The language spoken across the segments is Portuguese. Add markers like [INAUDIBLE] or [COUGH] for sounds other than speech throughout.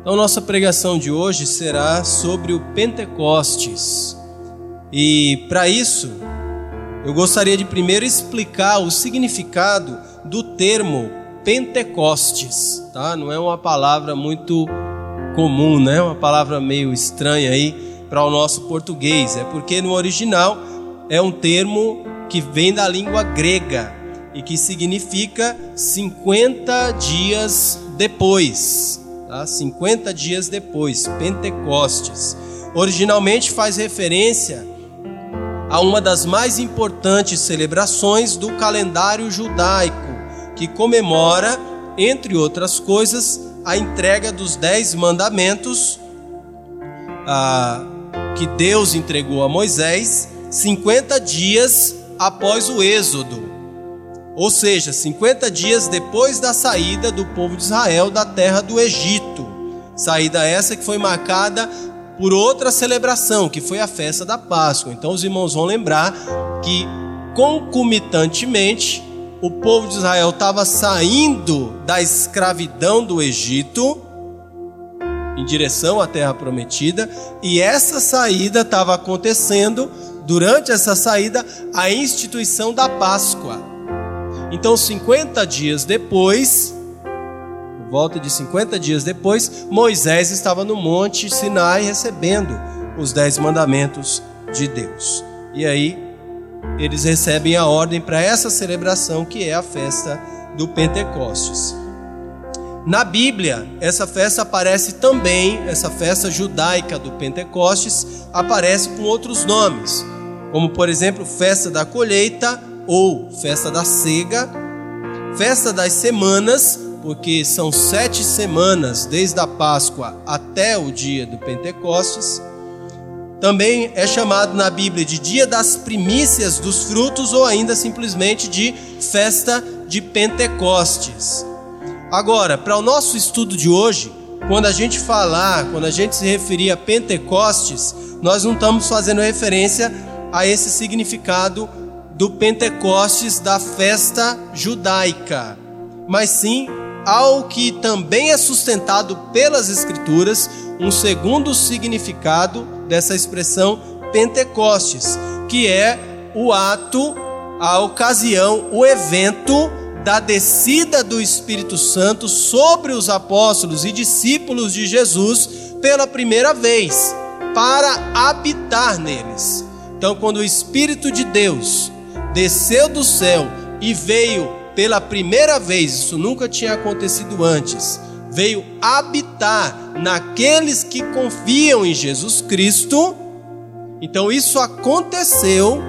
Então, nossa pregação de hoje será sobre o Pentecostes. E para isso, eu gostaria de primeiro explicar o significado do termo Pentecostes, tá? Não é uma palavra muito comum, né? Uma palavra meio estranha aí para o nosso português. É porque no original é um termo que vem da língua grega e que significa 50 dias depois tá? 50 dias depois, Pentecostes. Originalmente faz referência a uma das mais importantes celebrações do calendário judaico, que comemora, entre outras coisas, a entrega dos dez mandamentos ah, que Deus entregou a Moisés 50 dias após o Êxodo. Ou seja, 50 dias depois da saída do povo de Israel da terra do Egito. Saída essa que foi marcada por outra celebração, que foi a festa da Páscoa. Então os irmãos vão lembrar que concomitantemente o povo de Israel estava saindo da escravidão do Egito em direção à terra prometida, e essa saída estava acontecendo durante essa saída a instituição da Páscoa. Então, 50 dias depois, volta de 50 dias depois, Moisés estava no Monte Sinai recebendo os dez mandamentos de Deus. E aí, eles recebem a ordem para essa celebração que é a festa do Pentecostes. Na Bíblia, essa festa aparece também, essa festa judaica do Pentecostes, aparece com outros nomes, como por exemplo, festa da colheita ou festa da cega, festa das semanas, porque são sete semanas desde a Páscoa até o dia do Pentecostes. Também é chamado na Bíblia de dia das primícias dos frutos ou ainda simplesmente de festa de Pentecostes. Agora, para o nosso estudo de hoje, quando a gente falar, quando a gente se referir a Pentecostes, nós não estamos fazendo referência a esse significado do Pentecostes da festa judaica, mas sim ao que também é sustentado pelas Escrituras, um segundo significado dessa expressão Pentecostes, que é o ato, a ocasião, o evento da descida do Espírito Santo sobre os apóstolos e discípulos de Jesus pela primeira vez, para habitar neles. Então, quando o Espírito de Deus desceu do céu e veio pela primeira vez, isso nunca tinha acontecido antes, veio habitar naqueles que confiam em Jesus Cristo. Então isso aconteceu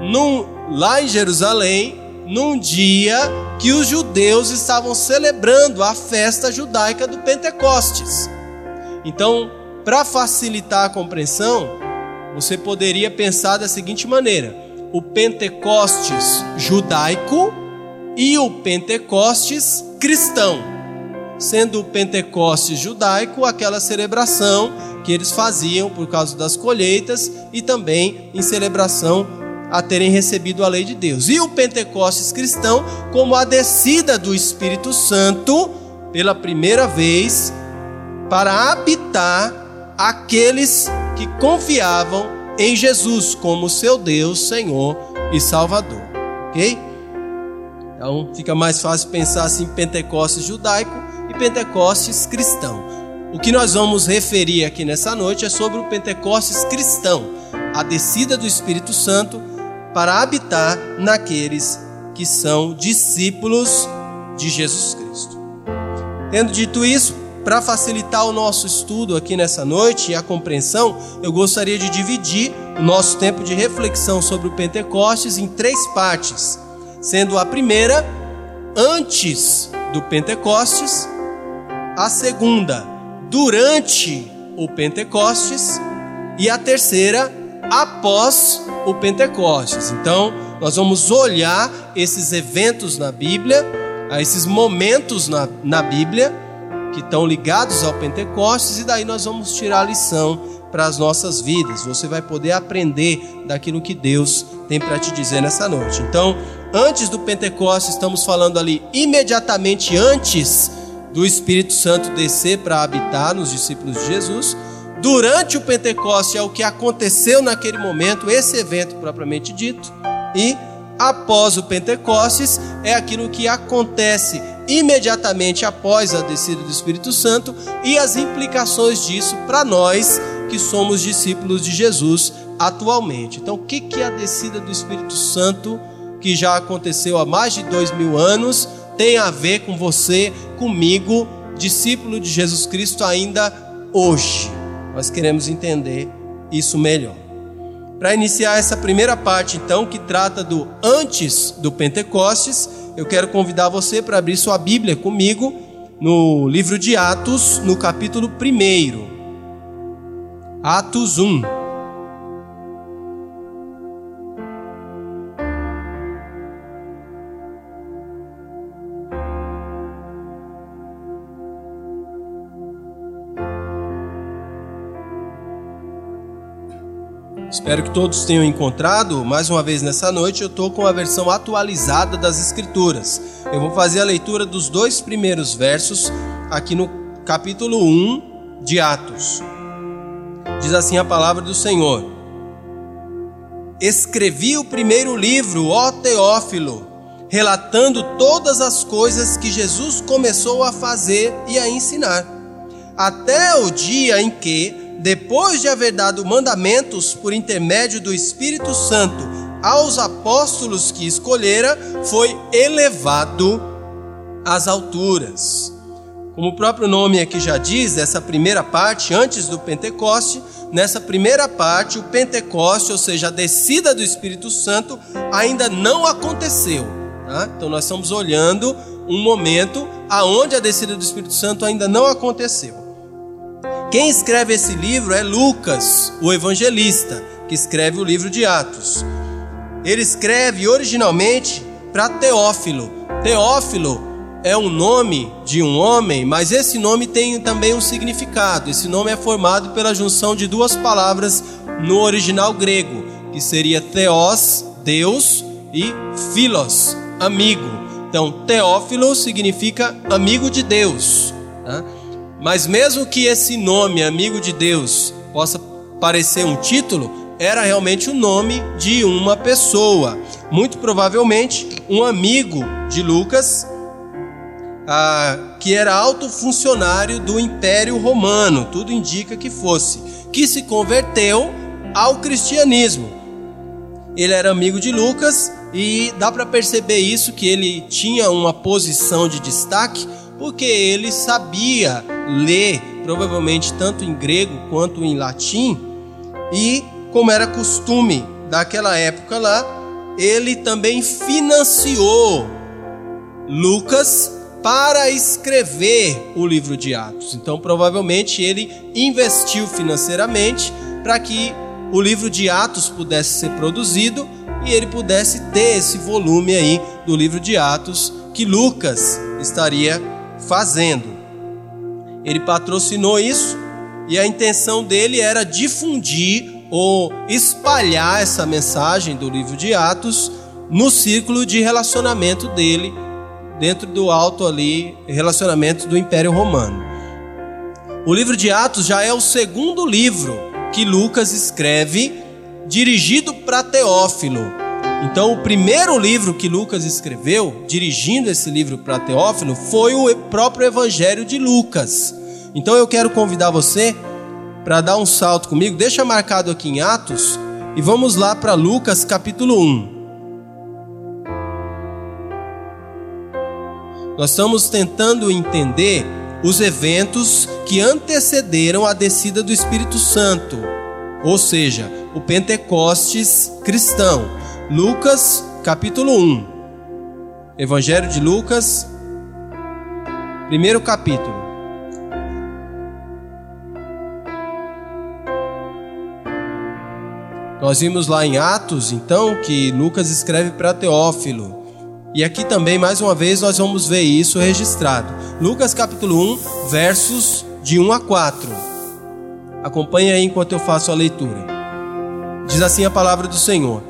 num, lá em Jerusalém, num dia que os judeus estavam celebrando a festa judaica do Pentecostes. Então, para facilitar a compreensão, você poderia pensar da seguinte maneira: o Pentecostes judaico e o Pentecostes cristão. Sendo o Pentecostes judaico aquela celebração que eles faziam por causa das colheitas e também em celebração a terem recebido a lei de Deus. E o Pentecostes cristão como a descida do Espírito Santo pela primeira vez para habitar aqueles que confiavam em Jesus como seu Deus, Senhor e Salvador. Ok? Então fica mais fácil pensar assim Pentecostes judaico e Pentecostes cristão. O que nós vamos referir aqui nessa noite é sobre o Pentecostes cristão, a descida do Espírito Santo para habitar naqueles que são discípulos de Jesus Cristo. Tendo dito isso, para facilitar o nosso estudo aqui nessa noite e a compreensão, eu gostaria de dividir o nosso tempo de reflexão sobre o Pentecostes em três partes, sendo a primeira antes do Pentecostes, a segunda durante o Pentecostes e a terceira após o Pentecostes. Então, nós vamos olhar esses eventos na Bíblia, esses momentos na, na Bíblia que estão ligados ao Pentecostes e daí nós vamos tirar a lição para as nossas vidas. Você vai poder aprender daquilo que Deus tem para te dizer nessa noite. Então, antes do Pentecostes, estamos falando ali imediatamente antes do Espírito Santo descer para habitar nos discípulos de Jesus. Durante o Pentecoste é o que aconteceu naquele momento, esse evento propriamente dito. E após o Pentecostes é aquilo que acontece imediatamente após a descida do Espírito Santo e as implicações disso para nós que somos discípulos de Jesus atualmente. Então, o que é a descida do Espírito Santo que já aconteceu há mais de dois mil anos tem a ver com você, comigo, discípulo de Jesus Cristo ainda hoje? Nós queremos entender isso melhor. Para iniciar essa primeira parte, então, que trata do antes do Pentecostes, eu quero convidar você para abrir sua Bíblia comigo no livro de Atos, no capítulo 1. Atos 1. Espero que todos tenham encontrado. Mais uma vez nessa noite eu estou com a versão atualizada das Escrituras. Eu vou fazer a leitura dos dois primeiros versos aqui no capítulo 1 de Atos. Diz assim a palavra do Senhor: Escrevi o primeiro livro, ó Teófilo, relatando todas as coisas que Jesus começou a fazer e a ensinar, até o dia em que depois de haver dado mandamentos por intermédio do Espírito Santo aos apóstolos que escolhera, foi elevado às alturas. Como o próprio nome aqui já diz, essa primeira parte, antes do Pentecoste, nessa primeira parte, o Pentecoste, ou seja, a descida do Espírito Santo, ainda não aconteceu. Tá? Então nós estamos olhando um momento aonde a descida do Espírito Santo ainda não aconteceu. Quem escreve esse livro é Lucas, o evangelista, que escreve o livro de Atos. Ele escreve originalmente para Teófilo. Teófilo é um nome de um homem, mas esse nome tem também um significado. Esse nome é formado pela junção de duas palavras no original grego, que seria Theos, Deus, e Philos, amigo. Então, Teófilo significa amigo de Deus. Mas mesmo que esse nome, amigo de Deus, possa parecer um título, era realmente o nome de uma pessoa. Muito provavelmente um amigo de Lucas, ah, que era alto funcionário do Império Romano, tudo indica que fosse, que se converteu ao cristianismo. Ele era amigo de Lucas e dá para perceber isso que ele tinha uma posição de destaque porque ele sabia ler, provavelmente tanto em grego quanto em latim, e como era costume daquela época lá, ele também financiou Lucas para escrever o livro de Atos. Então, provavelmente ele investiu financeiramente para que o livro de Atos pudesse ser produzido e ele pudesse ter esse volume aí do livro de Atos que Lucas estaria fazendo. Ele patrocinou isso e a intenção dele era difundir ou espalhar essa mensagem do livro de Atos no círculo de relacionamento dele dentro do alto ali relacionamento do Império Romano. O livro de Atos já é o segundo livro que Lucas escreve dirigido para Teófilo, então, o primeiro livro que Lucas escreveu, dirigindo esse livro para Teófilo, foi o próprio Evangelho de Lucas. Então, eu quero convidar você para dar um salto comigo, deixa marcado aqui em Atos, e vamos lá para Lucas capítulo 1. Nós estamos tentando entender os eventos que antecederam a descida do Espírito Santo, ou seja, o Pentecostes cristão. Lucas, capítulo 1. Evangelho de Lucas, primeiro capítulo. Nós vimos lá em Atos, então, que Lucas escreve para Teófilo. E aqui também, mais uma vez, nós vamos ver isso registrado. Lucas capítulo 1, versos de 1 a 4. Acompanhe aí enquanto eu faço a leitura. Diz assim a palavra do Senhor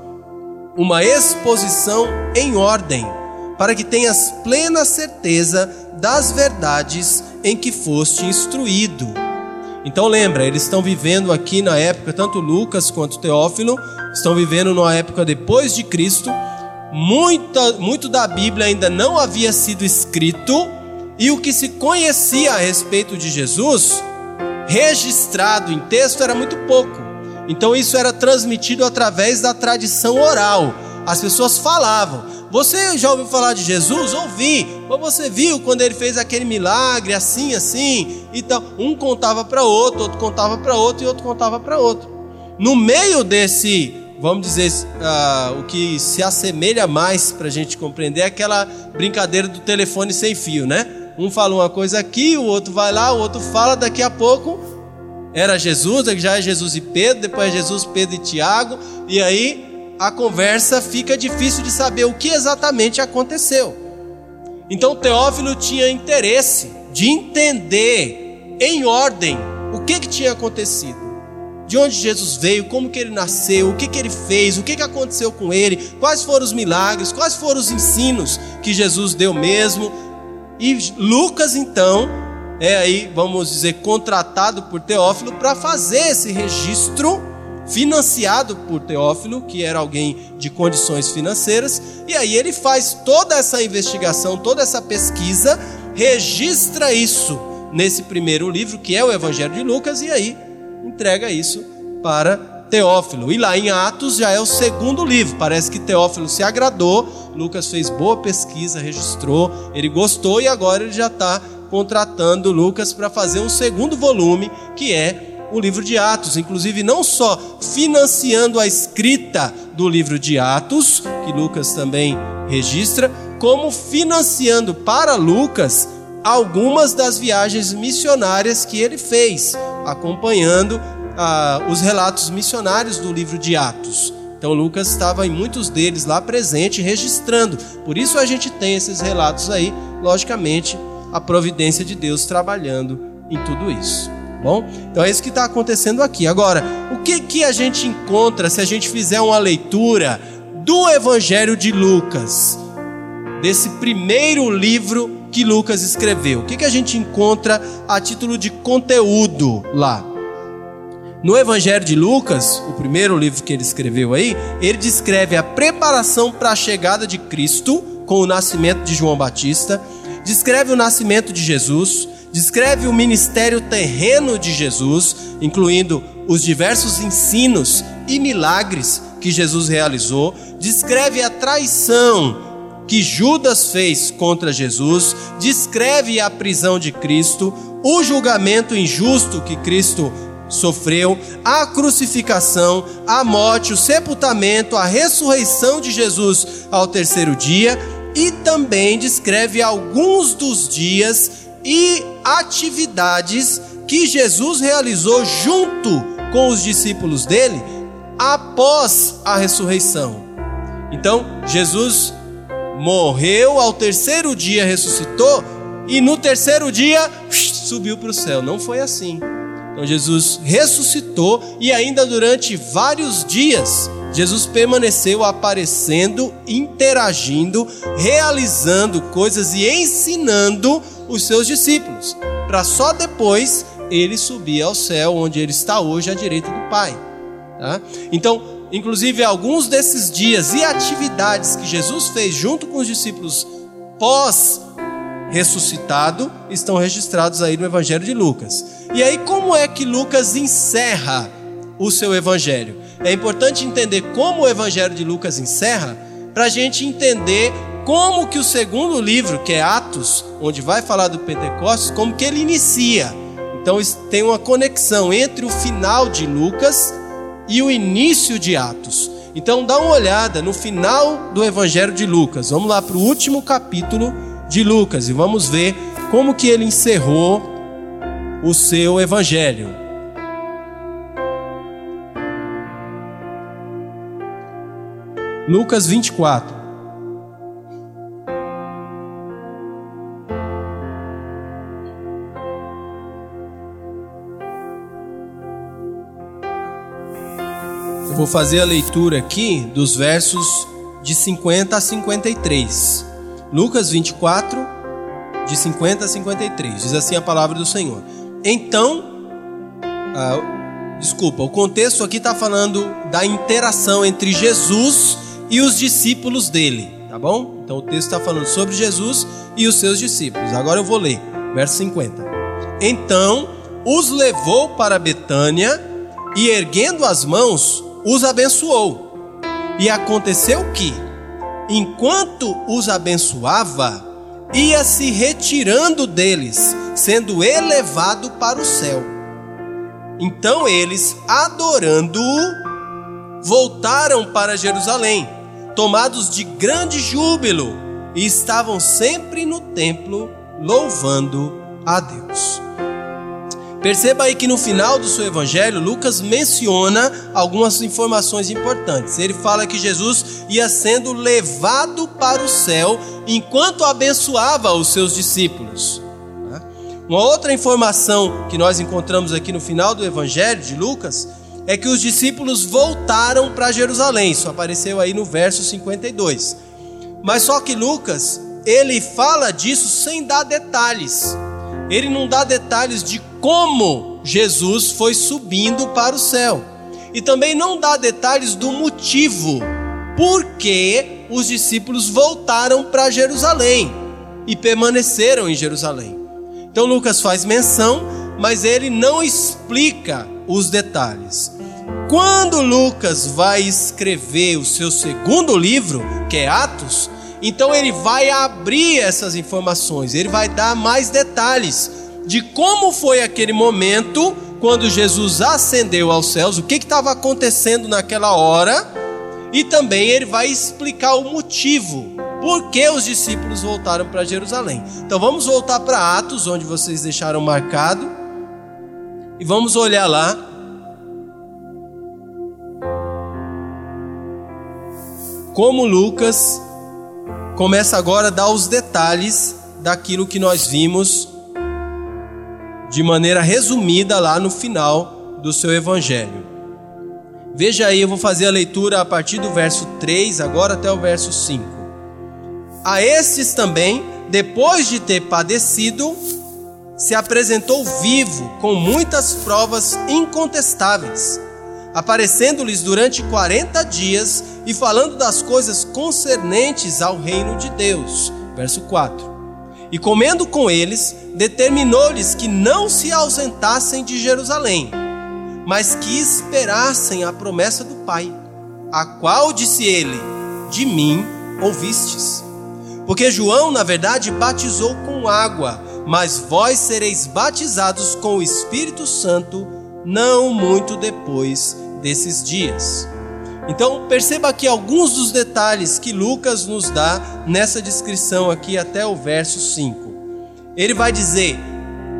uma exposição em ordem, para que tenhas plena certeza das verdades em que foste instruído. Então lembra, eles estão vivendo aqui na época, tanto Lucas quanto Teófilo, estão vivendo numa época depois de Cristo. Muita, muito da Bíblia ainda não havia sido escrito, e o que se conhecia a respeito de Jesus, registrado em texto, era muito pouco. Então isso era transmitido através da tradição oral. As pessoas falavam. Você já ouviu falar de Jesus? Ouvi. Mas você viu quando ele fez aquele milagre assim, assim? Então, um contava para outro, outro contava para outro e outro contava para outro. No meio desse, vamos dizer, uh, o que se assemelha mais para a gente compreender é aquela brincadeira do telefone sem fio, né? Um fala uma coisa aqui, o outro vai lá, o outro fala, daqui a pouco era Jesus, já é Jesus e Pedro, depois é Jesus, Pedro e Tiago, e aí a conversa fica difícil de saber o que exatamente aconteceu. Então Teófilo tinha interesse de entender em ordem o que, que tinha acontecido. De onde Jesus veio, como que ele nasceu, o que, que ele fez, o que, que aconteceu com ele, quais foram os milagres, quais foram os ensinos que Jesus deu mesmo. E Lucas, então, é aí, vamos dizer, contratado por Teófilo para fazer esse registro financiado por Teófilo, que era alguém de condições financeiras, e aí ele faz toda essa investigação, toda essa pesquisa, registra isso nesse primeiro livro, que é o Evangelho de Lucas, e aí entrega isso para Teófilo. E lá em Atos já é o segundo livro. Parece que Teófilo se agradou, Lucas fez boa pesquisa, registrou, ele gostou e agora ele já está contratando Lucas para fazer um segundo volume, que é o livro de Atos, inclusive não só financiando a escrita do livro de Atos, que Lucas também registra, como financiando para Lucas algumas das viagens missionárias que ele fez, acompanhando ah, os relatos missionários do livro de Atos. Então Lucas estava em muitos deles lá presente, registrando. Por isso a gente tem esses relatos aí, logicamente, a providência de Deus trabalhando em tudo isso. Bom, então é isso que está acontecendo aqui. Agora, o que, que a gente encontra se a gente fizer uma leitura do Evangelho de Lucas, desse primeiro livro que Lucas escreveu? O que, que a gente encontra a título de conteúdo lá? No Evangelho de Lucas, o primeiro livro que ele escreveu aí, ele descreve a preparação para a chegada de Cristo com o nascimento de João Batista, descreve o nascimento de Jesus, descreve o ministério terreno de Jesus, incluindo os diversos ensinos e milagres que Jesus realizou, descreve a traição que Judas fez contra Jesus, descreve a prisão de Cristo, o julgamento injusto que Cristo sofreu, a crucificação, a morte, o sepultamento, a ressurreição de Jesus ao terceiro dia e também descreve alguns dos dias e atividades que Jesus realizou junto com os discípulos dele após a ressurreição. Então, Jesus morreu, ao terceiro dia ressuscitou e no terceiro dia subiu para o céu. Não foi assim. Então, Jesus ressuscitou e ainda durante vários dias Jesus permaneceu aparecendo, interagindo, realizando coisas e ensinando os seus discípulos, para só depois ele subir ao céu, onde ele está hoje à direita do Pai. Tá? Então, inclusive, alguns desses dias e atividades que Jesus fez junto com os discípulos pós ressuscitado estão registrados aí no Evangelho de Lucas. E aí, como é que Lucas encerra o seu Evangelho? É importante entender como o Evangelho de Lucas encerra, para a gente entender como que o segundo livro, que é Atos, onde vai falar do Pentecostes, como que ele inicia. Então tem uma conexão entre o final de Lucas e o início de Atos. Então dá uma olhada no final do Evangelho de Lucas. Vamos lá para o último capítulo de Lucas e vamos ver como que ele encerrou o seu evangelho. Lucas 24. Eu vou fazer a leitura aqui dos versos de 50 a 53. Lucas 24, de 50 a 53. Diz assim a palavra do Senhor. Então, ah, desculpa, o contexto aqui está falando da interação entre Jesus e os discípulos dele, tá bom? Então o texto está falando sobre Jesus e os seus discípulos. Agora eu vou ler, verso 50. Então os levou para Betânia e, erguendo as mãos, os abençoou. E aconteceu que, enquanto os abençoava, ia se retirando deles, sendo elevado para o céu. Então eles, adorando-o, voltaram para Jerusalém tomados de grande júbilo, e estavam sempre no templo louvando a Deus. Perceba aí que no final do seu evangelho, Lucas menciona algumas informações importantes. Ele fala que Jesus ia sendo levado para o céu enquanto abençoava os seus discípulos. Uma outra informação que nós encontramos aqui no final do evangelho de Lucas é que os discípulos voltaram para Jerusalém. Isso apareceu aí no verso 52. Mas só que Lucas, ele fala disso sem dar detalhes. Ele não dá detalhes de como Jesus foi subindo para o céu. E também não dá detalhes do motivo por que os discípulos voltaram para Jerusalém e permaneceram em Jerusalém. Então Lucas faz menção, mas ele não explica os detalhes. Quando Lucas vai escrever o seu segundo livro, que é Atos, então ele vai abrir essas informações, ele vai dar mais detalhes de como foi aquele momento quando Jesus ascendeu aos céus, o que estava acontecendo naquela hora, e também ele vai explicar o motivo por que os discípulos voltaram para Jerusalém. Então vamos voltar para Atos, onde vocês deixaram marcado, e vamos olhar lá como Lucas começa agora a dar os detalhes daquilo que nós vimos de maneira resumida lá no final do seu evangelho. Veja aí, eu vou fazer a leitura a partir do verso 3 agora até o verso 5. A estes também, depois de ter padecido, se apresentou vivo com muitas provas incontestáveis aparecendo-lhes durante 40 dias e falando das coisas concernentes ao reino de Deus. Verso 4. E comendo com eles, determinou-lhes que não se ausentassem de Jerusalém, mas que esperassem a promessa do Pai, a qual disse ele: De mim ouvistes. Porque João, na verdade, batizou com água, mas vós sereis batizados com o Espírito Santo não muito depois desses dias. Então, perceba aqui alguns dos detalhes que Lucas nos dá nessa descrição aqui até o verso 5. Ele vai dizer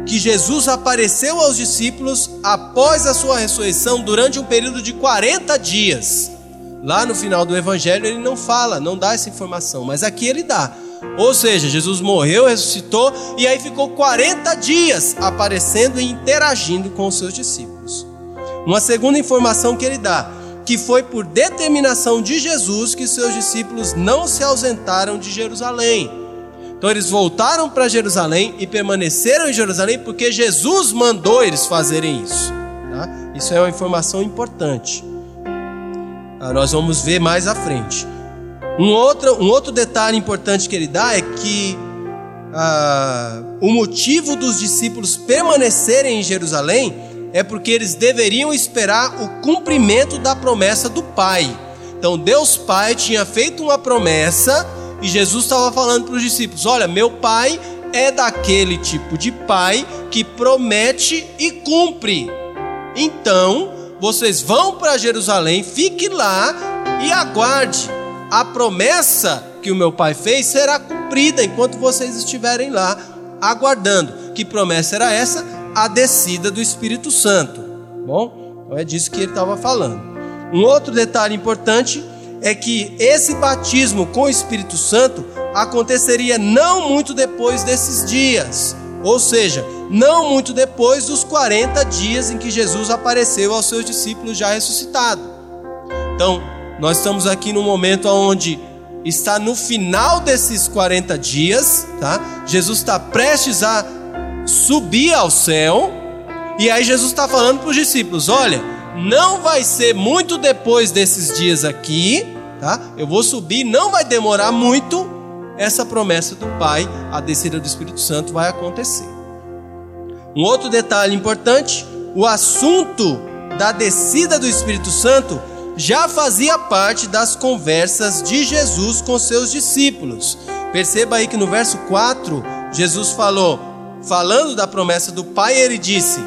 que Jesus apareceu aos discípulos após a sua ressurreição durante um período de 40 dias. Lá no final do evangelho ele não fala, não dá essa informação, mas aqui ele dá. Ou seja, Jesus morreu, ressuscitou e aí ficou 40 dias aparecendo e interagindo com os seus discípulos. Uma segunda informação que ele dá, que foi por determinação de Jesus que seus discípulos não se ausentaram de Jerusalém. Então eles voltaram para Jerusalém e permaneceram em Jerusalém porque Jesus mandou eles fazerem isso. Tá? Isso é uma informação importante. Ah, nós vamos ver mais à frente. Um outro, um outro detalhe importante que ele dá é que ah, o motivo dos discípulos permanecerem em Jerusalém é porque eles deveriam esperar o cumprimento da promessa do Pai. Então Deus Pai tinha feito uma promessa e Jesus estava falando para os discípulos: Olha, meu Pai é daquele tipo de Pai que promete e cumpre. Então vocês vão para Jerusalém, fique lá e aguarde. A promessa que o meu Pai fez será cumprida enquanto vocês estiverem lá aguardando. Que promessa era essa? A descida do Espírito Santo. Bom, então é disso que ele estava falando. Um outro detalhe importante é que esse batismo com o Espírito Santo aconteceria não muito depois desses dias, ou seja, não muito depois dos 40 dias em que Jesus apareceu aos seus discípulos já ressuscitado. Então, nós estamos aqui no momento onde está no final desses 40 dias, tá? Jesus está prestes a subir ao céu, e aí Jesus está falando para os discípulos: olha, não vai ser muito depois desses dias aqui, tá? Eu vou subir, não vai demorar muito. Essa promessa do Pai, a descida do Espírito Santo, vai acontecer. Um outro detalhe importante: o assunto da descida do Espírito Santo já fazia parte das conversas de Jesus com seus discípulos. Perceba aí que no verso 4, Jesus falou, falando da promessa do Pai, ele disse: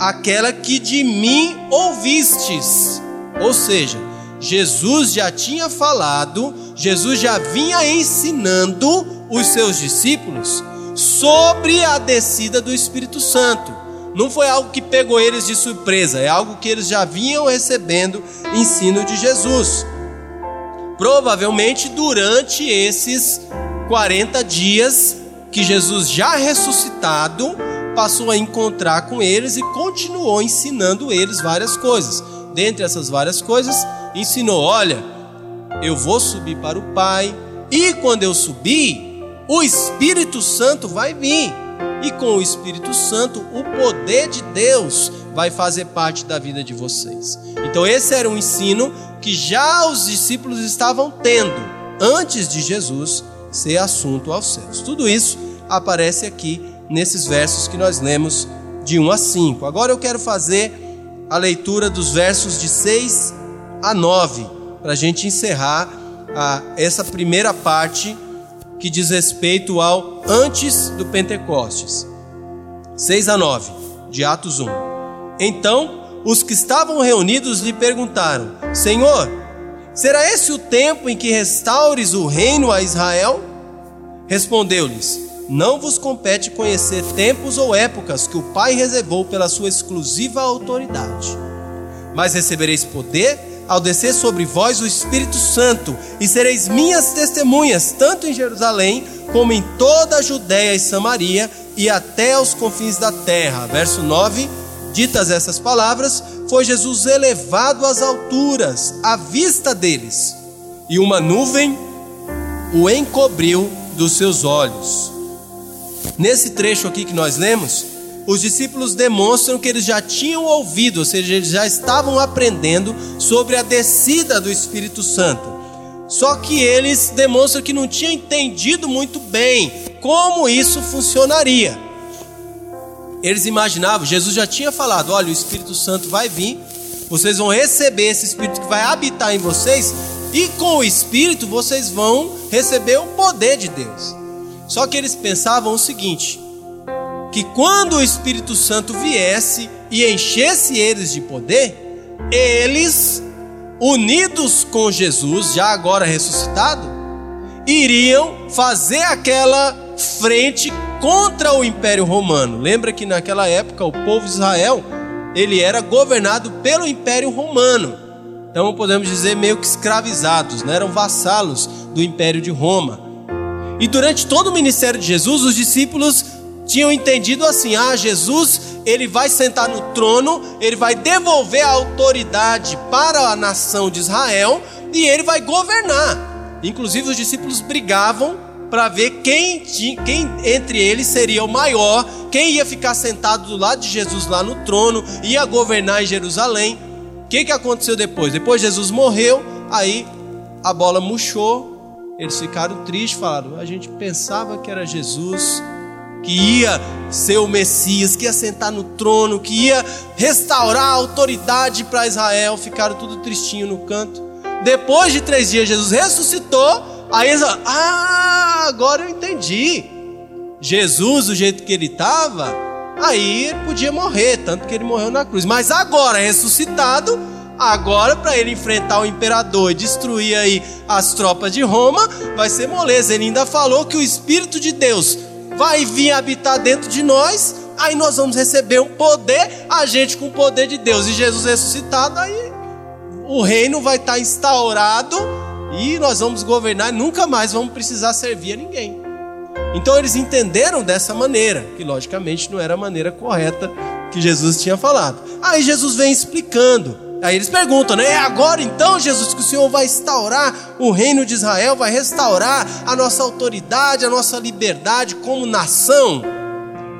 Aquela que de mim ouvistes. Ou seja, Jesus já tinha falado, Jesus já vinha ensinando os seus discípulos sobre a descida do Espírito Santo. Não foi algo que pegou eles de surpresa, é algo que eles já vinham recebendo ensino de Jesus. Provavelmente durante esses 40 dias que Jesus já ressuscitado passou a encontrar com eles e continuou ensinando eles várias coisas. Dentre essas várias coisas, ensinou: olha, eu vou subir para o Pai, e quando eu subir, o Espírito Santo vai vir e com o Espírito Santo, o poder de Deus vai fazer parte da vida de vocês. Então, esse era um ensino que já os discípulos estavam tendo antes de Jesus ser assunto aos céus. Tudo isso aparece aqui nesses versos que nós lemos de 1 a 5. Agora eu quero fazer a leitura dos versos de 6 a 9, para a gente encerrar a, essa primeira parte que diz respeito ao antes do Pentecostes. 6 a 9, de Atos 1. Então, os que estavam reunidos lhe perguntaram: Senhor, será esse o tempo em que restaures o reino a Israel? Respondeu-lhes: Não vos compete conhecer tempos ou épocas que o Pai reservou pela sua exclusiva autoridade. Mas recebereis poder ao descer sobre vós o Espírito Santo, e sereis minhas testemunhas, tanto em Jerusalém, como em toda a Judéia e Samaria, e até aos confins da terra. Verso 9: Ditas essas palavras, foi Jesus elevado às alturas, à vista deles, e uma nuvem o encobriu dos seus olhos. Nesse trecho aqui que nós lemos, os discípulos demonstram que eles já tinham ouvido, ou seja, eles já estavam aprendendo sobre a descida do Espírito Santo. Só que eles demonstram que não tinham entendido muito bem como isso funcionaria. Eles imaginavam, Jesus já tinha falado: olha, o Espírito Santo vai vir, vocês vão receber esse Espírito que vai habitar em vocês, e com o Espírito vocês vão receber o poder de Deus. Só que eles pensavam o seguinte: que quando o Espírito Santo viesse e enchesse eles de poder, eles, unidos com Jesus, já agora ressuscitado, iriam fazer aquela frente contra o Império Romano. Lembra que naquela época o povo de Israel, ele era governado pelo Império Romano. Então podemos dizer meio que escravizados, né? eram vassalos do Império de Roma. E durante todo o ministério de Jesus, os discípulos tinham entendido assim: ah, Jesus, ele vai sentar no trono, ele vai devolver a autoridade para a nação de Israel e ele vai governar. Inclusive, os discípulos brigavam para ver quem, quem entre eles seria o maior, quem ia ficar sentado do lado de Jesus lá no trono, ia governar em Jerusalém. O que, que aconteceu depois? Depois Jesus morreu, aí a bola murchou, eles ficaram tristes, falaram: a gente pensava que era Jesus que ia ser o Messias, que ia sentar no trono, que ia restaurar a autoridade para Israel, ficaram tudo tristinho no canto. Depois de três dias, Jesus ressuscitou. Aí eles ah, agora eu entendi. Jesus, do jeito que ele estava, aí ele podia morrer, tanto que ele morreu na cruz. Mas agora, ressuscitado, agora para ele enfrentar o imperador e destruir aí as tropas de Roma, vai ser moleza. Ele ainda falou que o Espírito de Deus vai vir habitar dentro de nós, aí nós vamos receber um poder, a gente com o poder de Deus e Jesus ressuscitado, aí o reino vai estar instaurado e nós vamos governar, nunca mais vamos precisar servir a ninguém. Então eles entenderam dessa maneira, que logicamente não era a maneira correta que Jesus tinha falado. Aí Jesus vem explicando. Aí eles perguntam, né? É agora então, Jesus, que o Senhor vai instaurar o reino de Israel, vai restaurar a nossa autoridade, a nossa liberdade como nação?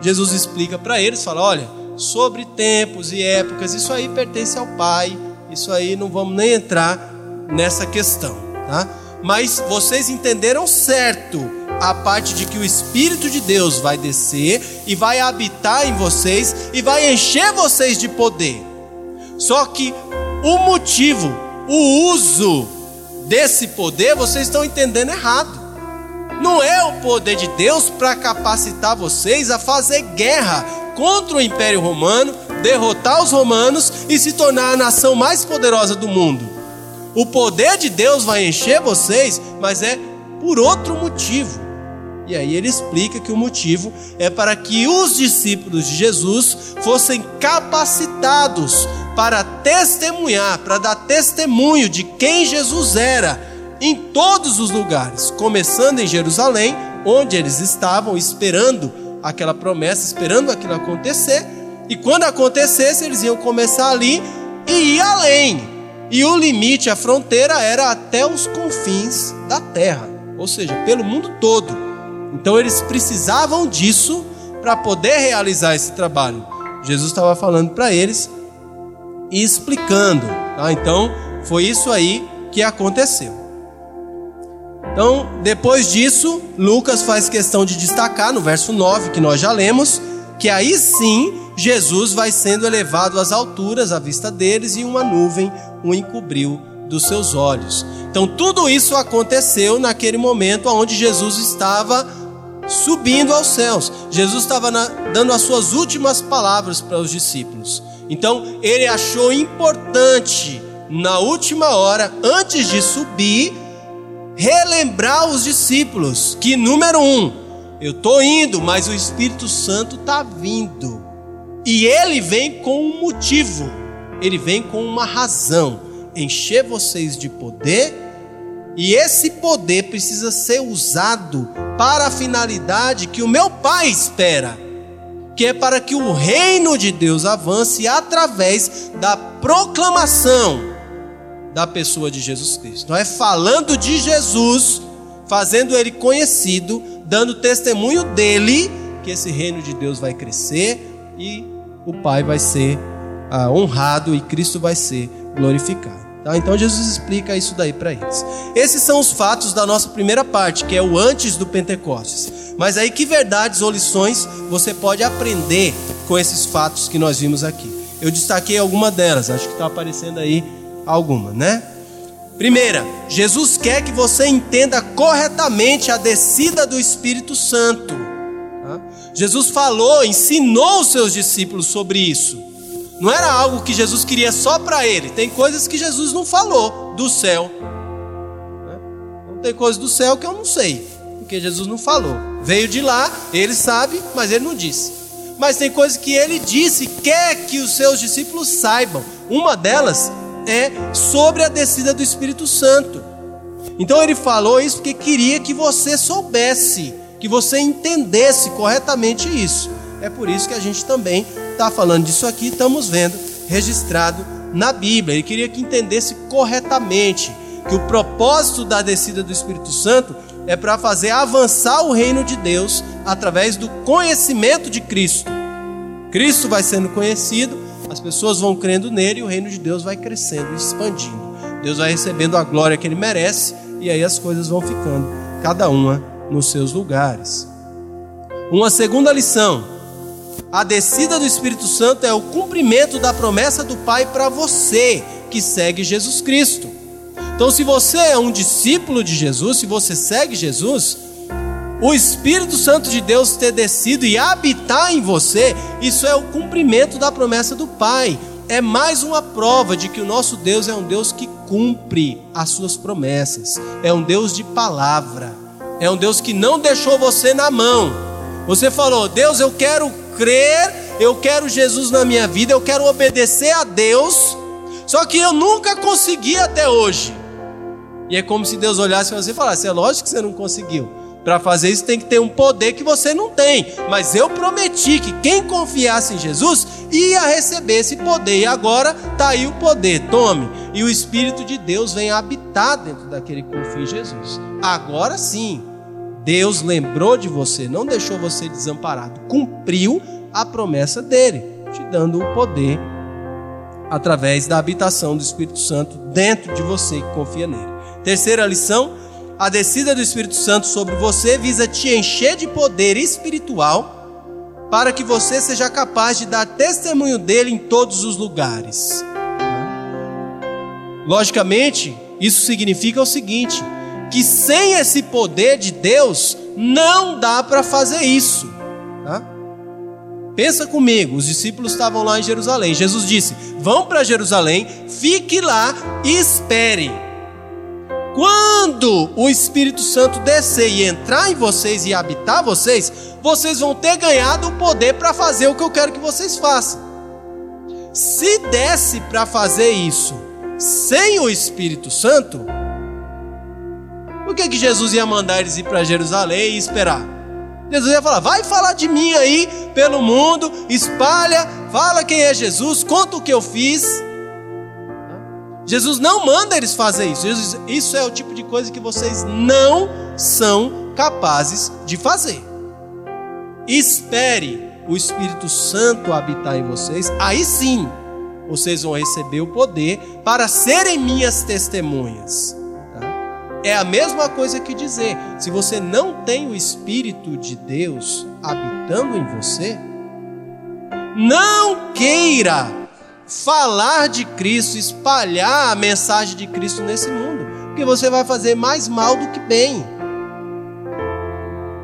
Jesus explica para eles, fala: olha, sobre tempos e épocas, isso aí pertence ao Pai, isso aí não vamos nem entrar nessa questão, tá? Mas vocês entenderam certo a parte de que o Espírito de Deus vai descer e vai habitar em vocês e vai encher vocês de poder. Só que o motivo, o uso desse poder, vocês estão entendendo errado. Não é o poder de Deus para capacitar vocês a fazer guerra contra o Império Romano, derrotar os romanos e se tornar a nação mais poderosa do mundo. O poder de Deus vai encher vocês, mas é por outro motivo. E aí ele explica que o motivo é para que os discípulos de Jesus fossem capacitados para testemunhar, para dar testemunho de quem Jesus era em todos os lugares, começando em Jerusalém, onde eles estavam esperando aquela promessa, esperando aquilo acontecer, e quando acontecesse, eles iam começar ali e ir além. E o limite, a fronteira era até os confins da terra, ou seja, pelo mundo todo. Então eles precisavam disso para poder realizar esse trabalho. Jesus estava falando para eles e explicando. Tá? Então foi isso aí que aconteceu. Então, depois disso, Lucas faz questão de destacar no verso 9, que nós já lemos, que aí sim Jesus vai sendo elevado às alturas à vista deles e uma nuvem o encobriu dos seus olhos. Então, tudo isso aconteceu naquele momento onde Jesus estava subindo aos céus. Jesus estava dando as suas últimas palavras para os discípulos. Então ele achou importante, na última hora, antes de subir, relembrar os discípulos que, número um, eu estou indo, mas o Espírito Santo está vindo. E ele vem com um motivo, ele vem com uma razão: encher vocês de poder e esse poder precisa ser usado para a finalidade que o meu Pai espera, que é para que o reino de Deus avance através da proclamação da pessoa de Jesus Cristo. Não é falando de Jesus, fazendo ele conhecido, dando testemunho dele, que esse reino de Deus vai crescer e o Pai vai ser ah, honrado e Cristo vai ser glorificado. Tá? Então Jesus explica isso daí para eles. Esses são os fatos da nossa primeira parte, que é o antes do Pentecostes. Mas aí que verdades ou lições você pode aprender com esses fatos que nós vimos aqui? Eu destaquei alguma delas, acho que está aparecendo aí alguma, né? Primeira, Jesus quer que você entenda corretamente a descida do Espírito Santo. Jesus falou, ensinou os seus discípulos sobre isso. Não era algo que Jesus queria só para ele. Tem coisas que Jesus não falou do céu. Não tem coisas do céu que eu não sei, porque Jesus não falou. Veio de lá, ele sabe, mas ele não disse. Mas tem coisas que ele disse, quer que os seus discípulos saibam. Uma delas é sobre a descida do Espírito Santo. Então ele falou isso porque queria que você soubesse, que você entendesse corretamente isso. É por isso que a gente também está falando disso aqui, estamos vendo registrado na Bíblia. Ele queria que entendesse corretamente que o propósito da descida do Espírito Santo é para fazer avançar o reino de Deus através do conhecimento de Cristo. Cristo vai sendo conhecido, as pessoas vão crendo nele e o reino de Deus vai crescendo, expandindo. Deus vai recebendo a glória que ele merece e aí as coisas vão ficando, cada uma nos seus lugares. Uma segunda lição a descida do Espírito Santo é o cumprimento da promessa do Pai para você que segue Jesus Cristo. Então, se você é um discípulo de Jesus, se você segue Jesus, o Espírito Santo de Deus ter descido e habitar em você, isso é o cumprimento da promessa do Pai. É mais uma prova de que o nosso Deus é um Deus que cumpre as suas promessas, é um Deus de palavra, é um Deus que não deixou você na mão Você falou: Deus, eu quero crer, eu quero Jesus na minha vida, eu quero obedecer a Deus, só que eu nunca consegui até hoje. E é como se Deus olhasse para você e falasse: é lógico que você não conseguiu. Para fazer isso tem que ter um poder que você não tem. Mas eu prometi que quem confiasse em Jesus ia receber esse poder. E agora está aí o poder. Tome. E o Espírito de Deus vem habitar dentro daquele que confia em Jesus. Agora sim, Deus lembrou de você, não deixou você desamparado. Cumpriu a promessa dele, te dando o poder através da habitação do Espírito Santo dentro de você que confia nele. Terceira lição a descida do Espírito Santo sobre você visa te encher de poder espiritual para que você seja capaz de dar testemunho dele em todos os lugares. Logicamente, isso significa o seguinte: que sem esse poder de Deus não dá para fazer isso. Tá? Pensa comigo, os discípulos estavam lá em Jerusalém. Jesus disse: Vão para Jerusalém, fique lá e espere. Quando o Espírito Santo descer e entrar em vocês e habitar vocês, vocês vão ter ganhado o poder para fazer o que eu quero que vocês façam. Se desse para fazer isso sem o Espírito Santo, por que, que Jesus ia mandar eles ir para Jerusalém e esperar? Jesus ia falar: vai falar de mim aí pelo mundo, espalha, fala quem é Jesus, conta o que eu fiz. Jesus não manda eles fazer isso. Jesus, isso é o tipo de coisa que vocês não são capazes de fazer. Espere o Espírito Santo habitar em vocês, aí sim vocês vão receber o poder para serem minhas testemunhas. Tá? É a mesma coisa que dizer: se você não tem o Espírito de Deus habitando em você, não queira falar de Cristo, espalhar a mensagem de Cristo nesse mundo, porque você vai fazer mais mal do que bem.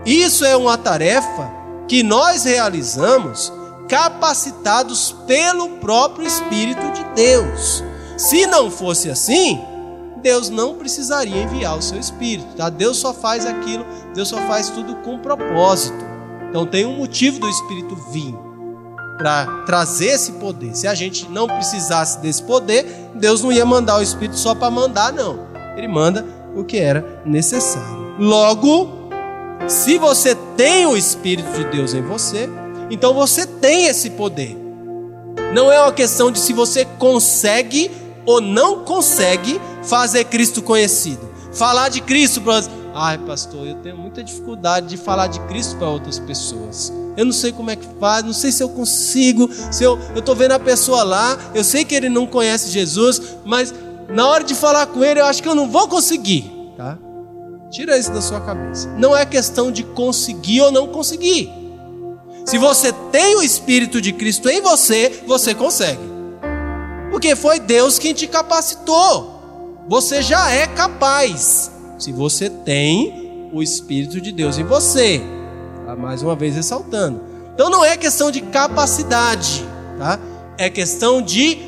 Isso é uma tarefa que nós realizamos capacitados pelo próprio Espírito de Deus. Se não fosse assim, Deus não precisaria enviar o seu Espírito, tá? Deus só faz aquilo, Deus só faz tudo com propósito. Então tem um motivo do Espírito vir para trazer esse poder. Se a gente não precisasse desse poder, Deus não ia mandar o Espírito só para mandar, não. Ele manda o que era necessário. Logo, se você tem o Espírito de Deus em você, então você tem esse poder. Não é uma questão de se você consegue ou não consegue fazer Cristo conhecido. Falar de Cristo Ai, pastor, eu tenho muita dificuldade de falar de Cristo para outras pessoas. Eu não sei como é que faz, não sei se eu consigo. Se eu estou vendo a pessoa lá, eu sei que ele não conhece Jesus, mas na hora de falar com ele, eu acho que eu não vou conseguir. Tá? Tira isso da sua cabeça. Não é questão de conseguir ou não conseguir. Se você tem o Espírito de Cristo em você, você consegue. Porque foi Deus quem te capacitou. Você já é capaz se você tem o Espírito de Deus em você. Tá? Mais uma vez ressaltando. Então não é questão de capacidade, tá? É questão de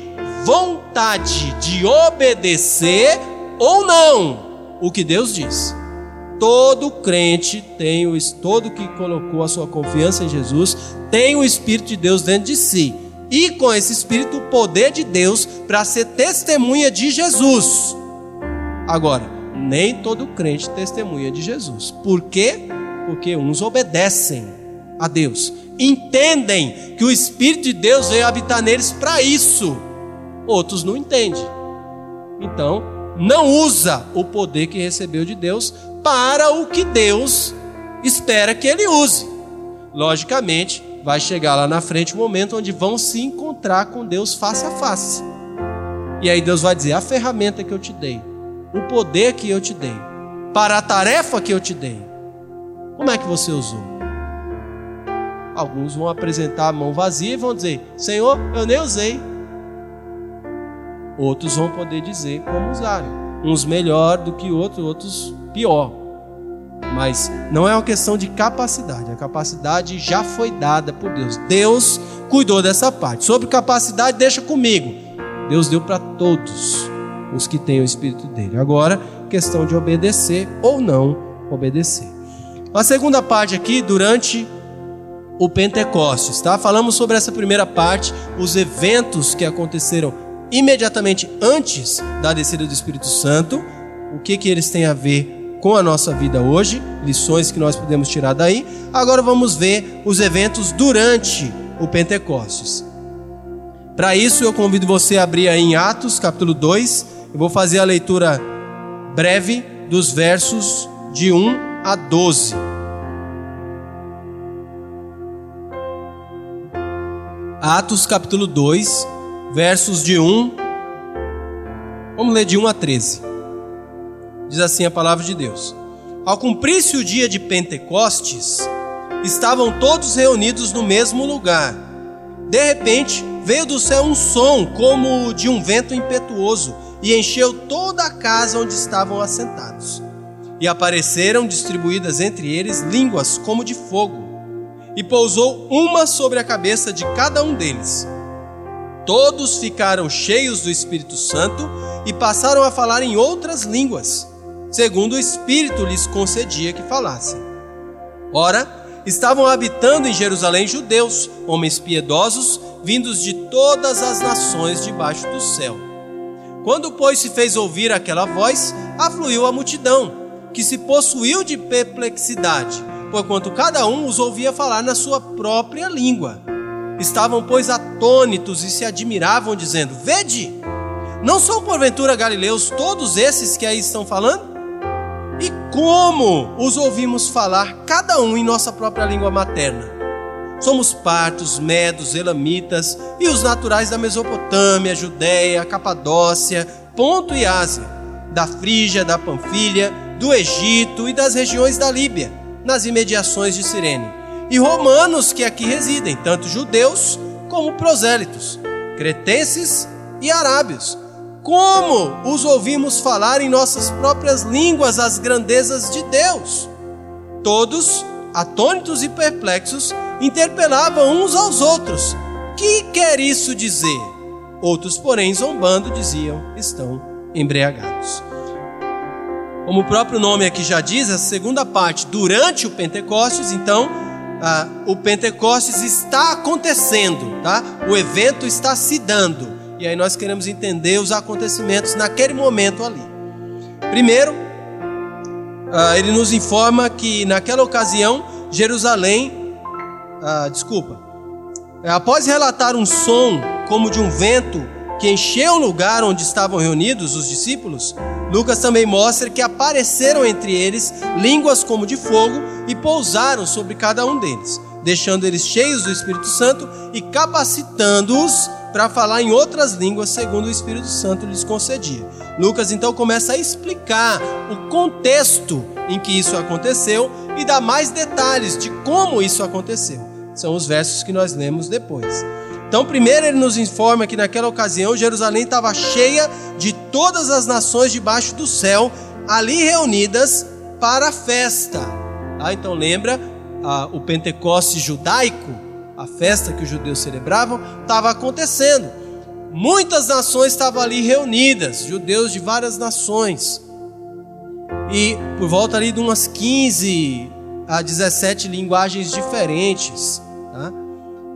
vontade de obedecer ou não o que Deus diz. Todo crente tem o todo que colocou a sua confiança em Jesus tem o Espírito de Deus dentro de si. E com esse Espírito o poder de Deus para ser testemunha de Jesus. Agora, nem todo crente testemunha de Jesus. Por quê? Porque uns obedecem a Deus, entendem que o Espírito de Deus veio habitar neles para isso. Outros não entendem. Então, não usa o poder que recebeu de Deus para o que Deus espera que ele use. Logicamente, vai chegar lá na frente um momento onde vão se encontrar com Deus face a face. E aí Deus vai dizer: a ferramenta que eu te dei, o poder que eu te dei, para a tarefa que eu te dei, como é que você usou? Alguns vão apresentar a mão vazia e vão dizer: Senhor, eu nem usei. Outros vão poder dizer como usaram. Uns melhor do que outros, outros pior. Mas não é uma questão de capacidade. A capacidade já foi dada por Deus. Deus cuidou dessa parte. Sobre capacidade, deixa comigo. Deus deu para todos os que têm o Espírito dele. Agora, questão de obedecer ou não obedecer. A segunda parte aqui, durante o Pentecostes, tá? Falamos sobre essa primeira parte, os eventos que aconteceram imediatamente antes da descida do Espírito Santo, o que que eles têm a ver com a nossa vida hoje, lições que nós podemos tirar daí. Agora vamos ver os eventos durante o Pentecostes. Para isso eu convido você a abrir aí em Atos, capítulo 2. Eu vou fazer a leitura breve dos versos de 1 a 12. Atos capítulo 2, versos de 1. Vamos ler de 1 a 13. Diz assim a palavra de Deus: Ao cumprir-se o dia de Pentecostes, estavam todos reunidos no mesmo lugar. De repente, veio do céu um som como de um vento impetuoso e encheu toda a casa onde estavam assentados. E apareceram distribuídas entre eles línguas como de fogo e pousou uma sobre a cabeça de cada um deles. Todos ficaram cheios do Espírito Santo e passaram a falar em outras línguas, segundo o Espírito lhes concedia que falassem. Ora, estavam habitando em Jerusalém judeus, homens piedosos, vindos de todas as nações debaixo do céu. Quando, pois, se fez ouvir aquela voz, afluiu a multidão, que se possuiu de perplexidade porquanto cada um os ouvia falar na sua própria língua. Estavam, pois, atônitos e se admiravam, dizendo: Vede, não são porventura galileus todos esses que aí estão falando? E como os ouvimos falar, cada um em nossa própria língua materna? Somos partos, medos, elamitas e os naturais da Mesopotâmia, Judéia, Capadócia, Ponto e Ásia, da Frígia, da Panfilha, do Egito e das regiões da Líbia nas imediações de Cirene, e romanos que aqui residem, tanto judeus como prosélitos, cretenses e arábios. Como os ouvimos falar em nossas próprias línguas as grandezas de Deus? Todos, atônitos e perplexos, interpelavam uns aos outros: Que quer isso dizer? Outros, porém, zombando, diziam: Estão embriagados. Como o próprio nome aqui já diz, a segunda parte, durante o Pentecostes, então, ah, o Pentecostes está acontecendo, tá? O evento está se dando. E aí nós queremos entender os acontecimentos naquele momento ali. Primeiro, ah, ele nos informa que naquela ocasião, Jerusalém, ah, desculpa, após relatar um som como de um vento que encheu o lugar onde estavam reunidos os discípulos, Lucas também mostra que apareceram entre eles línguas como de fogo e pousaram sobre cada um deles, deixando eles cheios do Espírito Santo e capacitando-os para falar em outras línguas segundo o Espírito Santo lhes concedia. Lucas então começa a explicar o contexto em que isso aconteceu e dá mais detalhes de como isso aconteceu. São os versos que nós lemos depois. Então, primeiro ele nos informa que naquela ocasião Jerusalém estava cheia de todas as nações debaixo do céu, ali reunidas para a festa. Ah, então lembra ah, o Pentecoste judaico, a festa que os judeus celebravam, estava acontecendo. Muitas nações estavam ali reunidas, judeus de várias nações. E por volta ali de umas 15 a 17 linguagens diferentes. Tá?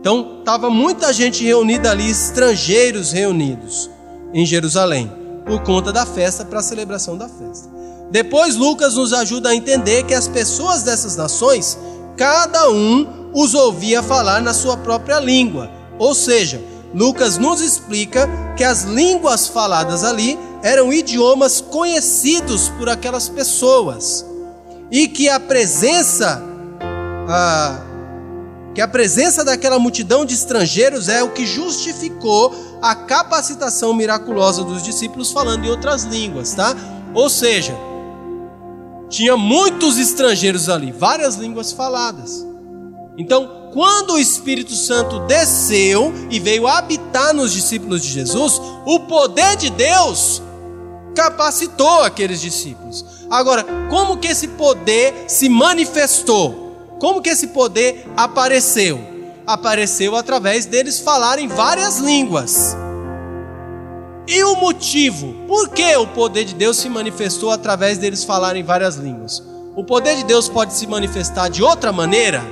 Então, estava muita gente reunida ali, estrangeiros reunidos em Jerusalém, por conta da festa, para a celebração da festa. Depois, Lucas nos ajuda a entender que as pessoas dessas nações, cada um os ouvia falar na sua própria língua. Ou seja, Lucas nos explica que as línguas faladas ali eram idiomas conhecidos por aquelas pessoas e que a presença a, que a presença daquela multidão de estrangeiros é o que justificou a capacitação miraculosa dos discípulos falando em outras línguas, tá? Ou seja, tinha muitos estrangeiros ali, várias línguas faladas. Então, quando o Espírito Santo desceu e veio habitar nos discípulos de Jesus, o poder de Deus capacitou aqueles discípulos. Agora, como que esse poder se manifestou? Como que esse poder apareceu? Apareceu através deles falarem várias línguas. E o motivo? Por que o poder de Deus se manifestou através deles falarem várias línguas? O poder de Deus pode se manifestar de outra maneira?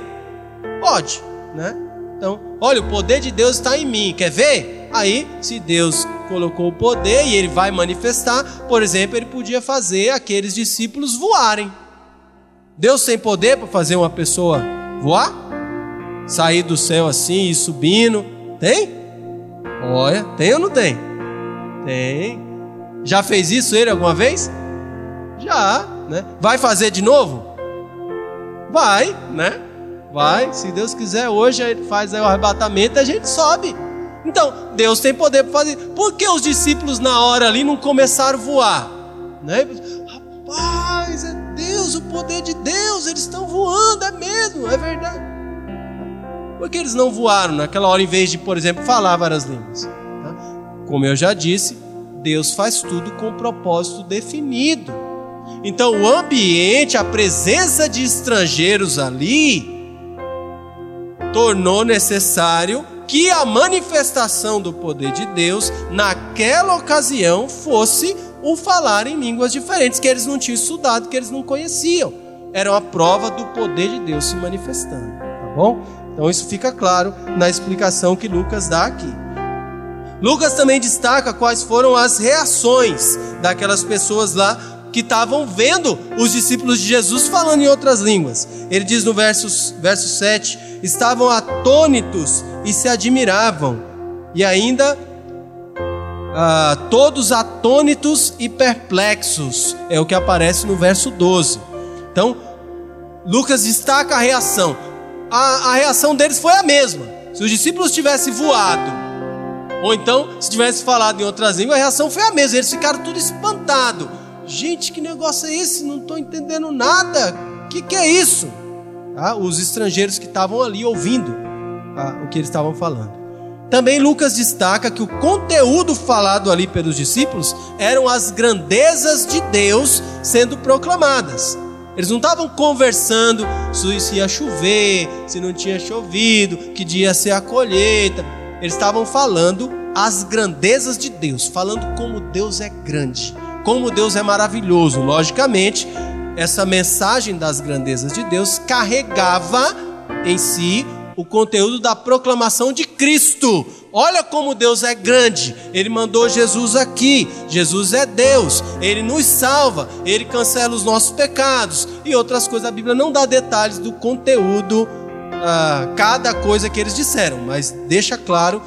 Pode. né? Então, olha, o poder de Deus está em mim, quer ver? Aí, se Deus colocou o poder e ele vai manifestar, por exemplo, ele podia fazer aqueles discípulos voarem. Deus tem poder para fazer uma pessoa voar? Sair do céu assim e subindo? Tem? Olha, tem ou não tem? Tem. Já fez isso ele alguma vez? Já, né? Vai fazer de novo? Vai, né? Vai, se Deus quiser, hoje ele faz o arrebatamento e a gente sobe. Então, Deus tem poder para fazer. Por que os discípulos na hora ali não começaram a voar? Né? Rapaz, é Deus, o poder de Deus, eles estão voando, é mesmo, é verdade. Por que eles não voaram naquela hora em vez de, por exemplo, falar várias línguas? Como eu já disse, Deus faz tudo com um propósito definido. Então, o ambiente, a presença de estrangeiros ali, tornou necessário que a manifestação do poder de Deus naquela ocasião fosse o falar em línguas diferentes que eles não tinham estudado, que eles não conheciam. Era uma prova do poder de Deus se manifestando, tá bom? Então isso fica claro na explicação que Lucas dá aqui. Lucas também destaca quais foram as reações daquelas pessoas lá que estavam vendo os discípulos de Jesus falando em outras línguas. Ele diz no verso, verso 7: estavam atônitos e se admiravam, e ainda ah, todos atônitos e perplexos, é o que aparece no verso 12. Então, Lucas destaca a reação. A, a reação deles foi a mesma. Se os discípulos tivessem voado, ou então se tivesse falado em outras línguas, a reação foi a mesma. Eles ficaram tudo espantados Gente, que negócio é esse? Não estou entendendo nada. O que, que é isso? Ah, os estrangeiros que estavam ali ouvindo ah, o que eles estavam falando. Também Lucas destaca que o conteúdo falado ali pelos discípulos eram as grandezas de Deus sendo proclamadas. Eles não estavam conversando se ia chover, se não tinha chovido, que dia ia ser a colheita. Eles estavam falando as grandezas de Deus, falando como Deus é grande, como Deus é maravilhoso. Logicamente, essa mensagem das grandezas de Deus carregava em si o conteúdo da proclamação de Cristo. Olha como Deus é grande. Ele mandou Jesus aqui. Jesus é Deus. Ele nos salva. Ele cancela os nossos pecados e outras coisas. A Bíblia não dá detalhes do conteúdo, uh, cada coisa que eles disseram, mas deixa claro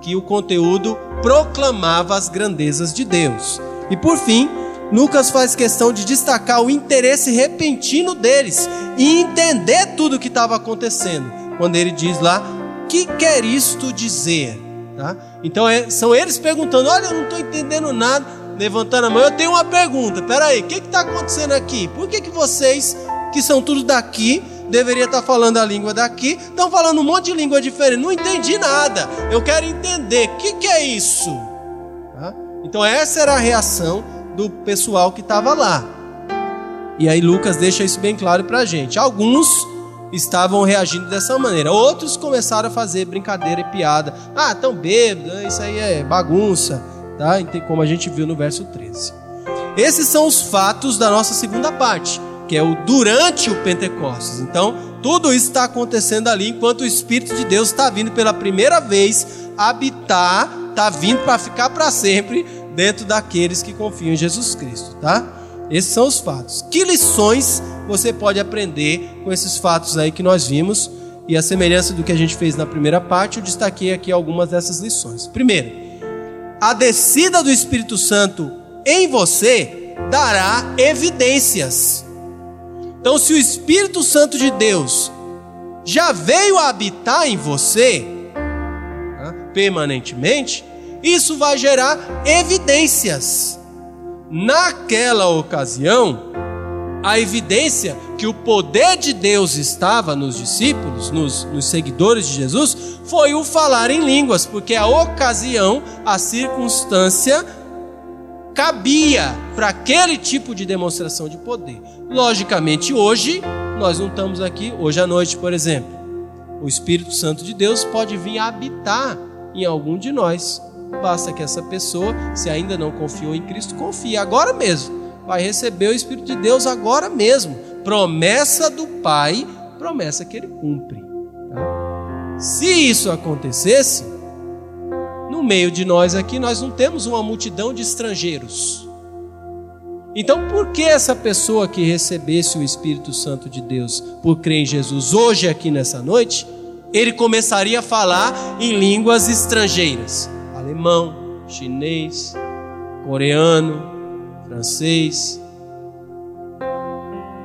que o conteúdo proclamava as grandezas de Deus. E por fim, Lucas faz questão de destacar o interesse repentino deles e entender tudo o que estava acontecendo. Quando ele diz lá, que quer isto dizer? Tá? Então é, são eles perguntando: Olha, eu não estou entendendo nada. Levantando a mão, eu tenho uma pergunta: Peraí, o que está acontecendo aqui? Por que, que vocês, que são todos daqui, deveria estar tá falando a língua daqui, estão falando um monte de língua diferente? Não entendi nada. Eu quero entender: o que, que é isso? Então essa era a reação do pessoal que estava lá. E aí Lucas deixa isso bem claro para a gente. Alguns estavam reagindo dessa maneira, outros começaram a fazer brincadeira e piada. Ah, tão bêbado, isso aí é bagunça, tá? Como a gente viu no verso 13. Esses são os fatos da nossa segunda parte, que é o durante o Pentecostes. Então, tudo isso está acontecendo ali enquanto o Espírito de Deus está vindo pela primeira vez habitar está vindo para ficar para sempre dentro daqueles que confiam em Jesus Cristo, tá? Esses são os fatos. Que lições você pode aprender com esses fatos aí que nós vimos? E a semelhança do que a gente fez na primeira parte, eu destaquei aqui algumas dessas lições. Primeiro, a descida do Espírito Santo em você dará evidências. Então, se o Espírito Santo de Deus já veio habitar em você, permanentemente, isso vai gerar evidências. Naquela ocasião, a evidência que o poder de Deus estava nos discípulos, nos, nos, seguidores de Jesus, foi o falar em línguas, porque a ocasião, a circunstância cabia para aquele tipo de demonstração de poder. Logicamente, hoje, nós não estamos aqui, hoje à noite, por exemplo, o Espírito Santo de Deus pode vir habitar em algum de nós. Basta que essa pessoa, se ainda não confiou em Cristo, confie agora mesmo. Vai receber o Espírito de Deus agora mesmo. Promessa do Pai, promessa que ele cumpre. Tá? Se isso acontecesse, meio de nós aqui, nós não temos uma multidão de estrangeiros. Então, por que essa pessoa que recebesse o Espírito Santo de Deus por crer em Jesus hoje, aqui nessa noite, ele começaria a falar em línguas estrangeiras: alemão, chinês, coreano, francês.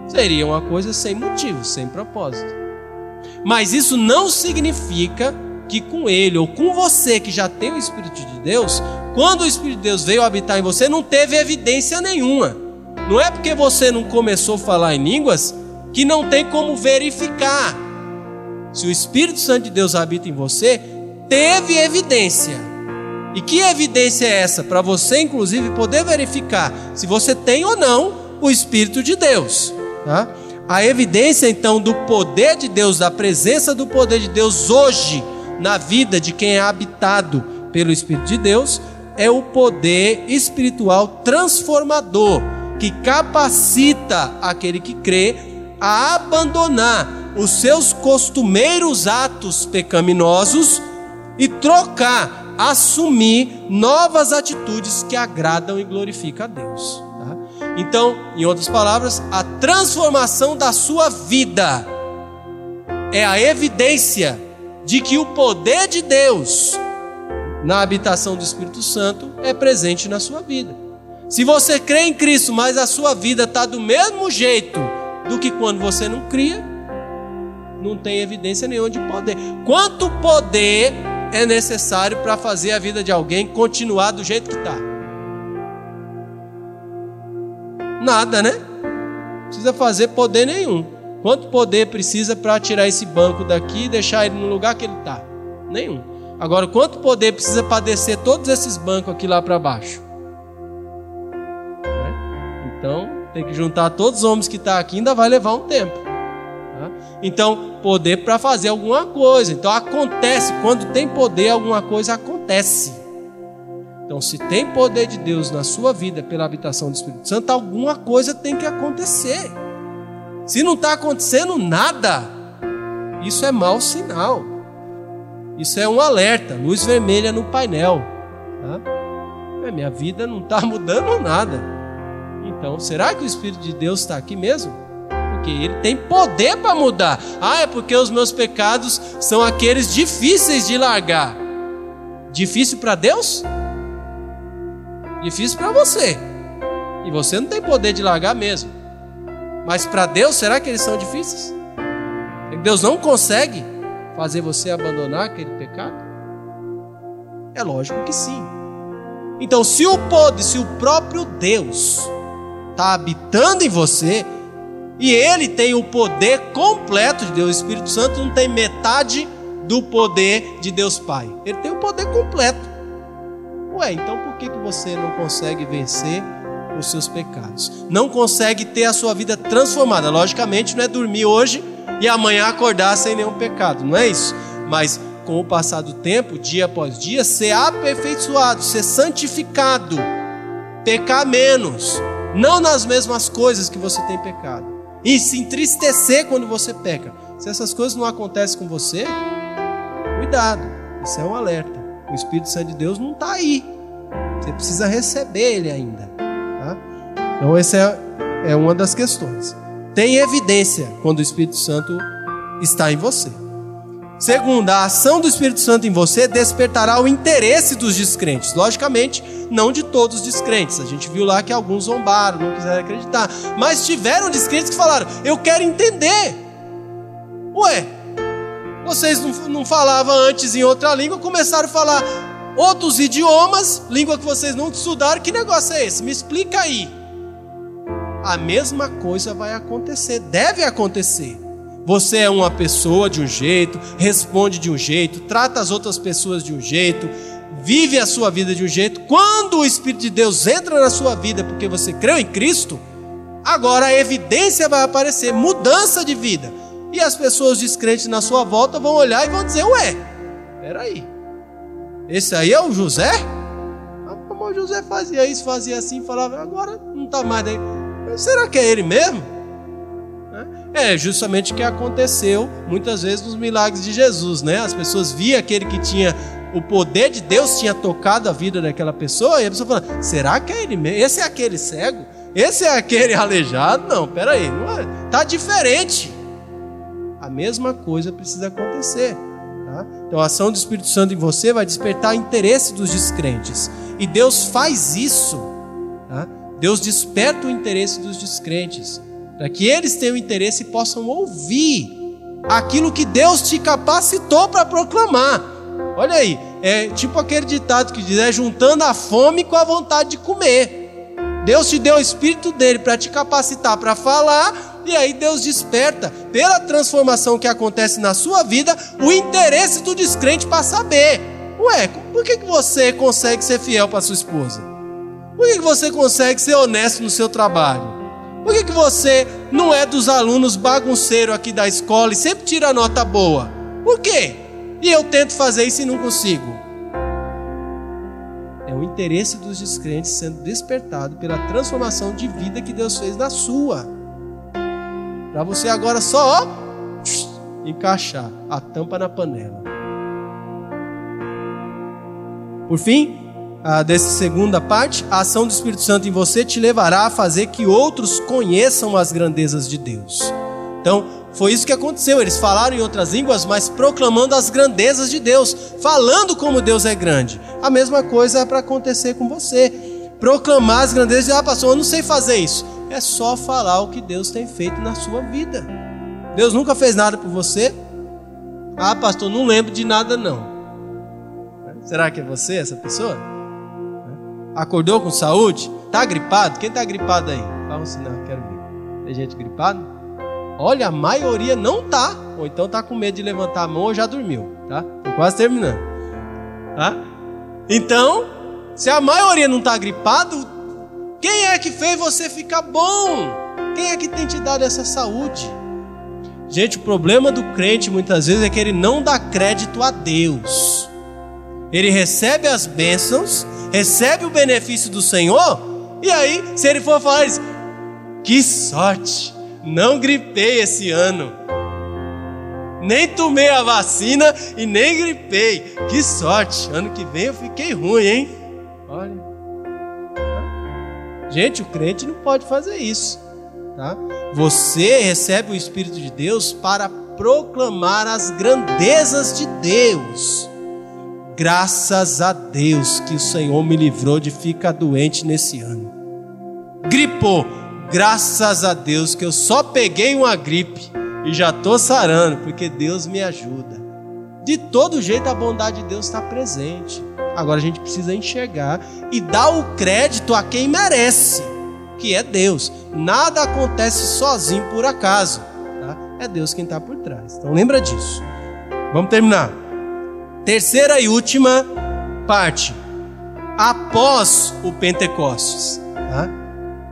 Seria uma coisa sem motivo, sem propósito. Mas isso não significa que com ele ou com você que já tem o Espírito de Deus, quando o Espírito de Deus veio habitar em você, não teve evidência nenhuma. Não é porque você não começou a falar em línguas que não tem como verificar. Se o Espírito Santo de Deus habita em você, teve evidência. E que evidência é essa? Para você, inclusive, poder verificar se você tem ou não o Espírito de Deus. Tá? A evidência, então, do poder de Deus, da presença do poder de Deus hoje na vida de quem é habitado pelo Espírito de Deus é o poder espiritual transformador que capacita aquele que crê a abandonar os seus costumeiros atos pecaminosos e trocar, assumir novas atitudes que agradam e glorificam a Deus. Tá? Então, em outras palavras, a transformação da sua vida é a evidência de que o poder de Deus na habitação do Espírito Santo é presente na sua vida. Se você crê em Cristo, mas a sua vida está do mesmo jeito do que quando você não cria, não tem evidência nenhuma de poder. Quanto poder é necessário para fazer a vida de alguém continuar do jeito que está? Nada, né? Não precisa fazer poder nenhum. Quanto poder precisa para tirar esse banco daqui e deixar ele no lugar que ele está? Nenhum. Agora, quanto poder precisa para descer todos esses bancos aqui lá para baixo? Né? Então, tem que juntar todos os homens que estão tá aqui, ainda vai levar um tempo. Tá? Então, poder para fazer alguma coisa. Então, acontece. Quando tem poder, alguma coisa acontece. Então, se tem poder de Deus na sua vida pela habitação do Espírito Santo, alguma coisa tem que acontecer. Se não está acontecendo nada, isso é mau sinal. Isso é um alerta, luz vermelha no painel. Tá? É, minha vida não está [LAUGHS] mudando nada. Então, será que o Espírito de Deus está aqui mesmo? Porque ele tem poder para mudar. Ah, é porque os meus pecados são aqueles difíceis de largar. Difícil para Deus? Difícil para você. E você não tem poder de largar mesmo. Mas para Deus, será que eles são difíceis? Deus não consegue fazer você abandonar aquele pecado? É lógico que sim. Então, se o poder, se o próprio Deus está habitando em você, e ele tem o poder completo de Deus, o Espírito Santo não tem metade do poder de Deus Pai. Ele tem o poder completo. Ué, então por que, que você não consegue vencer os seus pecados. Não consegue ter a sua vida transformada. Logicamente, não é dormir hoje e amanhã acordar sem nenhum pecado, não é isso. Mas com o passar do tempo, dia após dia, ser aperfeiçoado, ser santificado, pecar menos, não nas mesmas coisas que você tem pecado, e se entristecer quando você peca. Se essas coisas não acontecem com você, cuidado, isso é um alerta. O Espírito Santo de Deus não está aí. Você precisa receber ele ainda. Então, essa é, é uma das questões. Tem evidência quando o Espírito Santo está em você. Segundo, a ação do Espírito Santo em você despertará o interesse dos descrentes. Logicamente, não de todos os descrentes. A gente viu lá que alguns zombaram, não quiseram acreditar. Mas tiveram descrentes que falaram: Eu quero entender. Ué, vocês não, não falavam antes em outra língua, começaram a falar outros idiomas, língua que vocês não estudaram. Que negócio é esse? Me explica aí a mesma coisa vai acontecer, deve acontecer. Você é uma pessoa de um jeito, responde de um jeito, trata as outras pessoas de um jeito, vive a sua vida de um jeito. Quando o Espírito de Deus entra na sua vida porque você creu em Cristo, agora a evidência vai aparecer mudança de vida. E as pessoas descrentes na sua volta vão olhar e vão dizer: Ué, peraí, esse aí é o José? Ah, o José fazia isso, fazia assim, falava, agora não está mais daí. Será que é ele mesmo? É justamente o que aconteceu muitas vezes nos milagres de Jesus, né? As pessoas viam aquele que tinha o poder de Deus tinha tocado a vida daquela pessoa, e a pessoa fala: será que é ele mesmo? Esse é aquele cego? Esse é aquele [LAUGHS] aleijado? Não, peraí, não é, tá diferente. A mesma coisa precisa acontecer. Tá? Então a ação do Espírito Santo em você vai despertar interesse dos descrentes. E Deus faz isso. Deus desperta o interesse dos descrentes. Para que eles tenham interesse e possam ouvir aquilo que Deus te capacitou para proclamar. Olha aí, é tipo aquele ditado que diz: é juntando a fome com a vontade de comer. Deus te deu o espírito dele para te capacitar para falar, e aí Deus desperta, pela transformação que acontece na sua vida, o interesse do descrente para saber. Ué, por que, que você consegue ser fiel para sua esposa? Por que, você consegue ser honesto no seu trabalho? Por que, que você não é dos alunos bagunceiros aqui da escola e sempre tira nota boa? Por quê? E eu tento fazer isso e não consigo é o interesse dos descrentes sendo despertado pela transformação de vida que Deus fez na sua. Para você agora só ó, encaixar a tampa na panela. Por fim, a dessa segunda parte, a ação do Espírito Santo em você te levará a fazer que outros conheçam as grandezas de Deus. Então, foi isso que aconteceu. Eles falaram em outras línguas, mas proclamando as grandezas de Deus, falando como Deus é grande. A mesma coisa é para acontecer com você. Proclamar as grandezas de Ah, pastor, eu não sei fazer isso. É só falar o que Deus tem feito na sua vida. Deus nunca fez nada por você? Ah, pastor, não lembro de nada não. Será que é você essa pessoa? Acordou com saúde? Tá gripado? Quem tá gripado aí? Fala um sinal, quero ver. Tem gente gripada? Olha, a maioria não tá, ou então tá com medo de levantar a mão ou já dormiu, tá? Tô quase terminando. Tá? Então, se a maioria não tá gripado, quem é que fez você ficar bom? Quem é que tem te dado essa saúde? Gente, o problema do crente muitas vezes é que ele não dá crédito a Deus. Ele recebe as bênçãos, recebe o benefício do Senhor, e aí, se ele for falar isso, que sorte! Não gripei esse ano. Nem tomei a vacina e nem gripei. Que sorte! Ano que vem eu fiquei ruim, hein? Olha. Gente, o crente não pode fazer isso. Tá? Você recebe o Espírito de Deus para proclamar as grandezas de Deus. Graças a Deus que o Senhor me livrou de ficar doente nesse ano. Gripou, Graças a Deus que eu só peguei uma gripe e já estou sarando, porque Deus me ajuda. De todo jeito a bondade de Deus está presente. Agora a gente precisa enxergar e dar o crédito a quem merece, que é Deus. Nada acontece sozinho por acaso. Tá? É Deus quem está por trás. Então lembra disso. Vamos terminar. Terceira e última parte. Após o Pentecostes. Tá?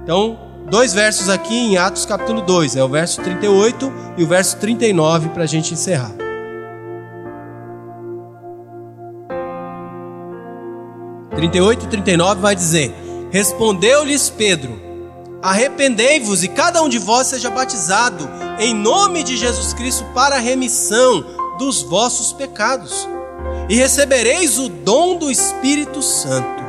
Então, dois versos aqui em Atos capítulo 2, é o verso 38 e o verso 39 para a gente encerrar. Trinta e oito e trinta e nove vai dizer: Respondeu-lhes Pedro: Arrependei-vos e cada um de vós seja batizado em nome de Jesus Cristo para a remissão dos vossos pecados, e recebereis o dom do Espírito Santo.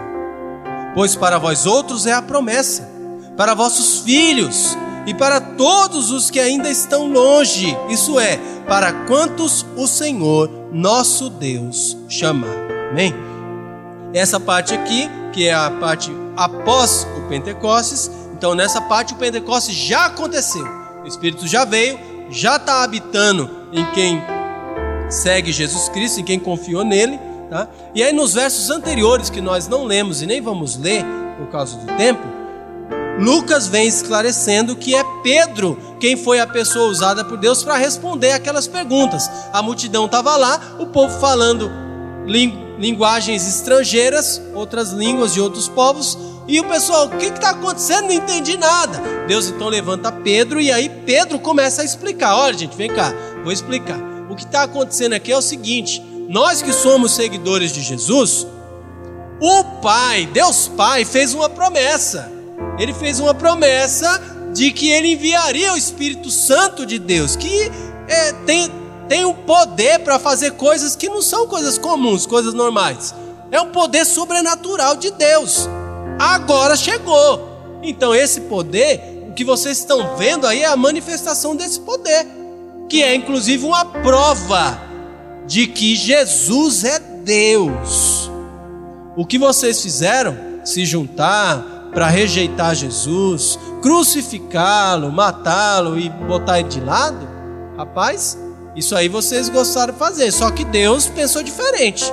Pois para vós outros é a promessa para vossos filhos e para todos os que ainda estão longe, isso é, para quantos o Senhor nosso Deus chamar. Amém? Essa parte aqui, que é a parte após o Pentecostes, então nessa parte o Pentecostes já aconteceu, o Espírito já veio, já está habitando em quem segue Jesus Cristo, em quem confiou nele, tá? E aí nos versos anteriores que nós não lemos e nem vamos ler por causa do tempo, Lucas vem esclarecendo que é Pedro quem foi a pessoa usada por Deus para responder aquelas perguntas. A multidão estava lá, o povo falando linguagens estrangeiras, outras línguas de outros povos, e o pessoal, o que está acontecendo? Não entendi nada. Deus então levanta Pedro e aí Pedro começa a explicar. Olha, gente, vem cá, vou explicar. O que está acontecendo aqui é o seguinte: nós que somos seguidores de Jesus, o Pai, Deus Pai, fez uma promessa ele fez uma promessa de que ele enviaria o Espírito Santo de Deus, que é, tem, tem o poder para fazer coisas que não são coisas comuns, coisas normais. É um poder sobrenatural de Deus. Agora chegou. Então, esse poder, o que vocês estão vendo aí é a manifestação desse poder, que é inclusive uma prova de que Jesus é Deus. O que vocês fizeram, se juntar para rejeitar Jesus, crucificá-lo, matá-lo e botar ele de lado, rapaz, isso aí vocês gostaram de fazer, só que Deus pensou diferente.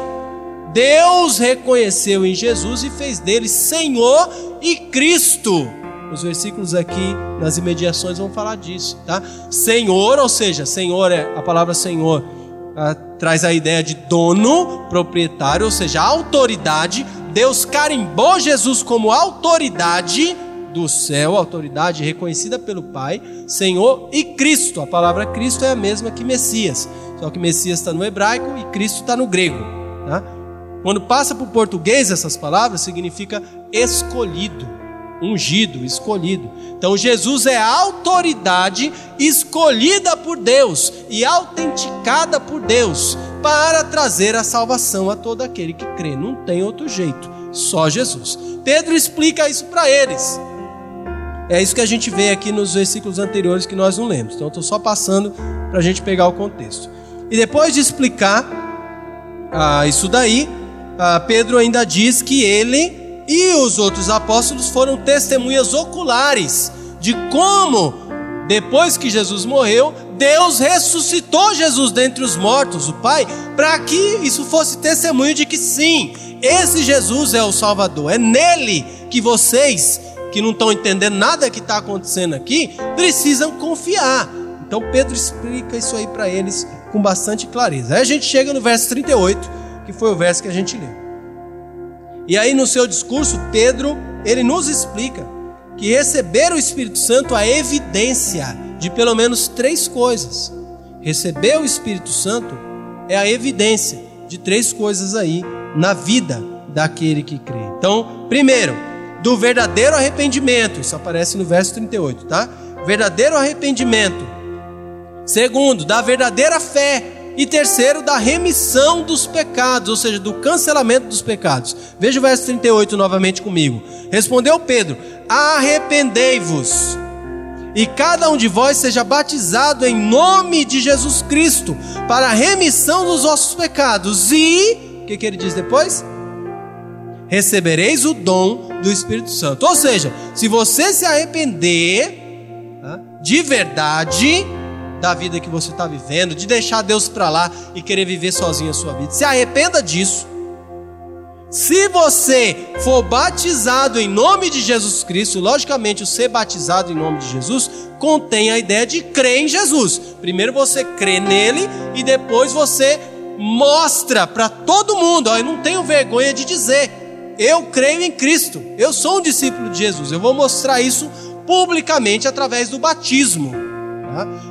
Deus reconheceu em Jesus e fez dele Senhor e Cristo. Os versículos aqui nas imediações vão falar disso, tá? Senhor, ou seja, Senhor é a palavra Senhor ah, traz a ideia de dono, proprietário, ou seja, autoridade. Deus carimbou Jesus como autoridade do céu, autoridade reconhecida pelo Pai, Senhor e Cristo. A palavra Cristo é a mesma que Messias, só que Messias está no hebraico e Cristo está no grego. Tá? Quando passa para o português essas palavras, significa escolhido, ungido, escolhido. Então Jesus é a autoridade escolhida por Deus e autenticada por Deus para trazer a salvação a todo aquele que crê. Não tem outro jeito, só Jesus. Pedro explica isso para eles. É isso que a gente vê aqui nos versículos anteriores que nós não lemos. Então, estou só passando para a gente pegar o contexto. E depois de explicar ah, isso daí, ah, Pedro ainda diz que ele e os outros apóstolos foram testemunhas oculares de como, depois que Jesus morreu, Deus ressuscitou Jesus dentre os mortos, o Pai, para que isso fosse testemunho de que sim, esse Jesus é o Salvador, é nele que vocês, que não estão entendendo nada que está acontecendo aqui, precisam confiar. Então Pedro explica isso aí para eles com bastante clareza. Aí a gente chega no verso 38 que foi o verso que a gente leu. E aí no seu discurso, Pedro, ele nos explica que receber o Espírito Santo é evidência de pelo menos três coisas. Receber o Espírito Santo é a evidência de três coisas aí na vida daquele que crê. Então, primeiro, do verdadeiro arrependimento, isso aparece no verso 38, tá? Verdadeiro arrependimento. Segundo, da verdadeira fé e terceiro, da remissão dos pecados, ou seja, do cancelamento dos pecados. Veja o verso 38 novamente comigo. Respondeu Pedro: Arrependei-vos, e cada um de vós seja batizado em nome de Jesus Cristo, para a remissão dos vossos pecados. E, o que, que ele diz depois? Recebereis o dom do Espírito Santo. Ou seja, se você se arrepender de verdade, da vida que você está vivendo, de deixar Deus para lá e querer viver sozinho a sua vida. Se arrependa disso. Se você for batizado em nome de Jesus Cristo, logicamente o ser batizado em nome de Jesus contém a ideia de crer em Jesus. Primeiro você crê nele e depois você mostra para todo mundo. Ó, eu não tenho vergonha de dizer, eu creio em Cristo, eu sou um discípulo de Jesus. Eu vou mostrar isso publicamente através do batismo.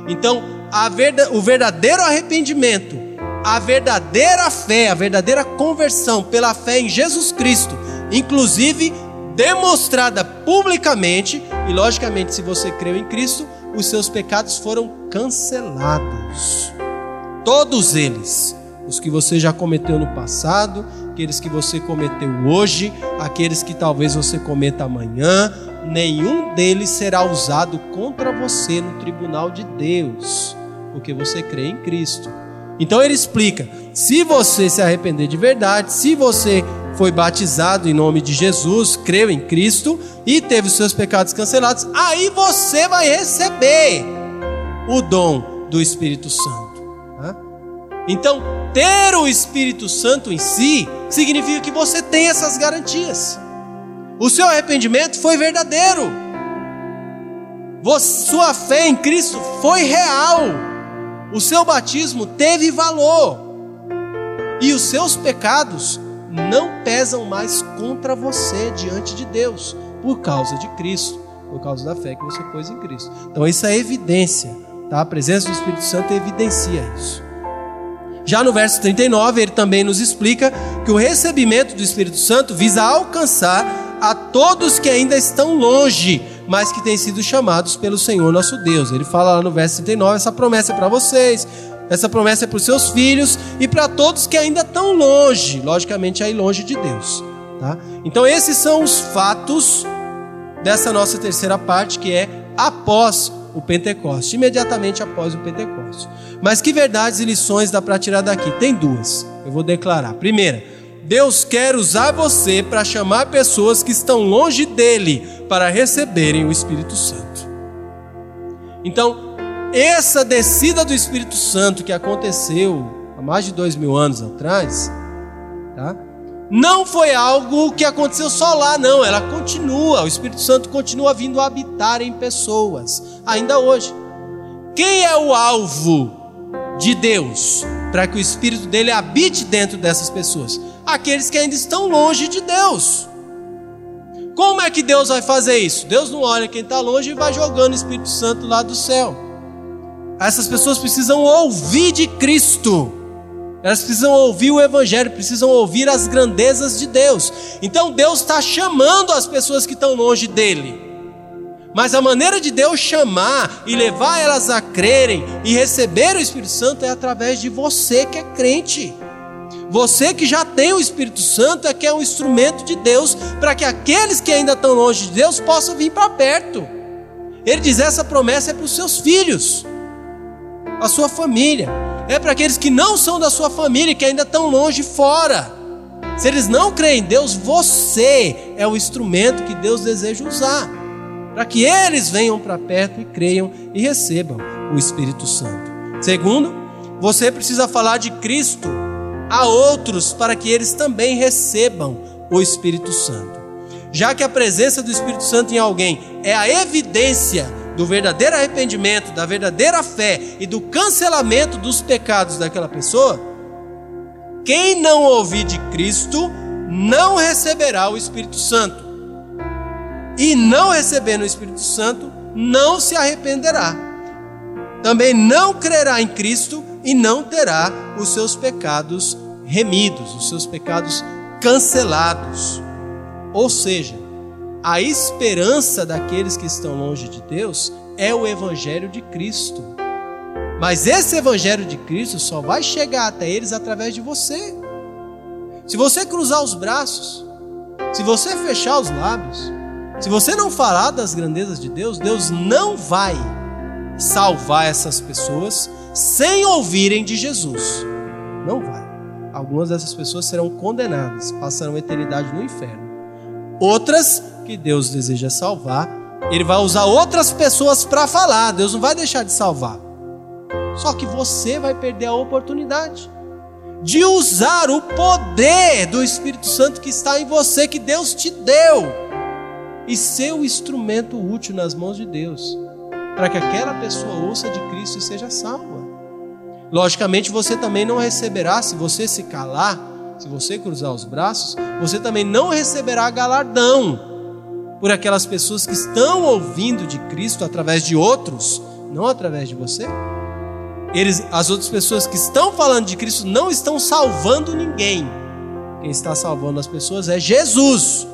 Então, verda, o verdadeiro arrependimento, a verdadeira fé, a verdadeira conversão pela fé em Jesus Cristo, inclusive demonstrada publicamente, e logicamente, se você creu em Cristo, os seus pecados foram cancelados. Todos eles. Os que você já cometeu no passado, aqueles que você cometeu hoje, aqueles que talvez você cometa amanhã, nenhum deles será usado contra você no tribunal de Deus, porque você crê em Cristo. Então ele explica: se você se arrepender de verdade, se você foi batizado em nome de Jesus, creu em Cristo e teve os seus pecados cancelados, aí você vai receber o dom do Espírito Santo. Tá? Então, ter o Espírito Santo em si significa que você tem essas garantias. O seu arrependimento foi verdadeiro. Sua fé em Cristo foi real. O seu batismo teve valor. E os seus pecados não pesam mais contra você diante de Deus, por causa de Cristo, por causa da fé que você pôs em Cristo. Então isso é evidência, tá? A presença do Espírito Santo evidencia isso. Já no verso 39, ele também nos explica que o recebimento do Espírito Santo visa alcançar a todos que ainda estão longe mas que têm sido chamados pelo Senhor nosso Deus. Ele fala lá no verso 39: essa promessa é para vocês, essa promessa é para os seus filhos e para todos que ainda estão longe, logicamente aí longe de Deus. Tá? Então, esses são os fatos dessa nossa terceira parte, que é após o Pentecoste, imediatamente após o Pentecoste. Mas que verdades e lições dá para tirar daqui? Tem duas, eu vou declarar. Primeira, Deus quer usar você para chamar pessoas que estão longe dele para receberem o Espírito Santo. Então, essa descida do Espírito Santo que aconteceu há mais de dois mil anos atrás, tá? não foi algo que aconteceu só lá, não. Ela continua, o Espírito Santo continua vindo habitar em pessoas, ainda hoje. Quem é o alvo de Deus para que o Espírito dele habite dentro dessas pessoas? Aqueles que ainda estão longe de Deus. Como é que Deus vai fazer isso? Deus não olha quem está longe e vai jogando o Espírito Santo lá do céu. Essas pessoas precisam ouvir de Cristo. Elas precisam ouvir o Evangelho, precisam ouvir as grandezas de Deus. Então Deus está chamando as pessoas que estão longe dele. Mas a maneira de Deus chamar e levar elas a crerem e receber o Espírito Santo é através de você que é crente. Você que já tem o Espírito Santo é que é um instrumento de Deus para que aqueles que ainda estão longe de Deus possam vir para perto. Ele diz: essa promessa é para os seus filhos, a sua família é para aqueles que não são da sua família, que ainda estão longe fora. Se eles não creem em Deus, você é o instrumento que Deus deseja usar, para que eles venham para perto e creiam e recebam o Espírito Santo. Segundo, você precisa falar de Cristo a outros para que eles também recebam o Espírito Santo. Já que a presença do Espírito Santo em alguém é a evidência do verdadeiro arrependimento, da verdadeira fé e do cancelamento dos pecados daquela pessoa, quem não ouvir de Cristo não receberá o Espírito Santo. E não recebendo o Espírito Santo, não se arrependerá. Também não crerá em Cristo e não terá os seus pecados remidos, os seus pecados cancelados. Ou seja, a esperança daqueles que estão longe de Deus é o Evangelho de Cristo. Mas esse Evangelho de Cristo só vai chegar até eles através de você. Se você cruzar os braços, se você fechar os lábios, se você não falar das grandezas de Deus, Deus não vai salvar essas pessoas sem ouvirem de Jesus. Não vai. Algumas dessas pessoas serão condenadas, passarão a eternidade no inferno. Outras que Deus deseja salvar, Ele vai usar outras pessoas para falar. Deus não vai deixar de salvar. Só que você vai perder a oportunidade de usar o poder do Espírito Santo que está em você, que Deus te deu, e ser o instrumento útil nas mãos de Deus, para que aquela pessoa ouça de Cristo e seja salva. Logicamente, você também não receberá, se você se calar, se você cruzar os braços, você também não receberá galardão por aquelas pessoas que estão ouvindo de Cristo através de outros, não através de você. Eles, as outras pessoas que estão falando de Cristo não estão salvando ninguém. Quem está salvando as pessoas é Jesus.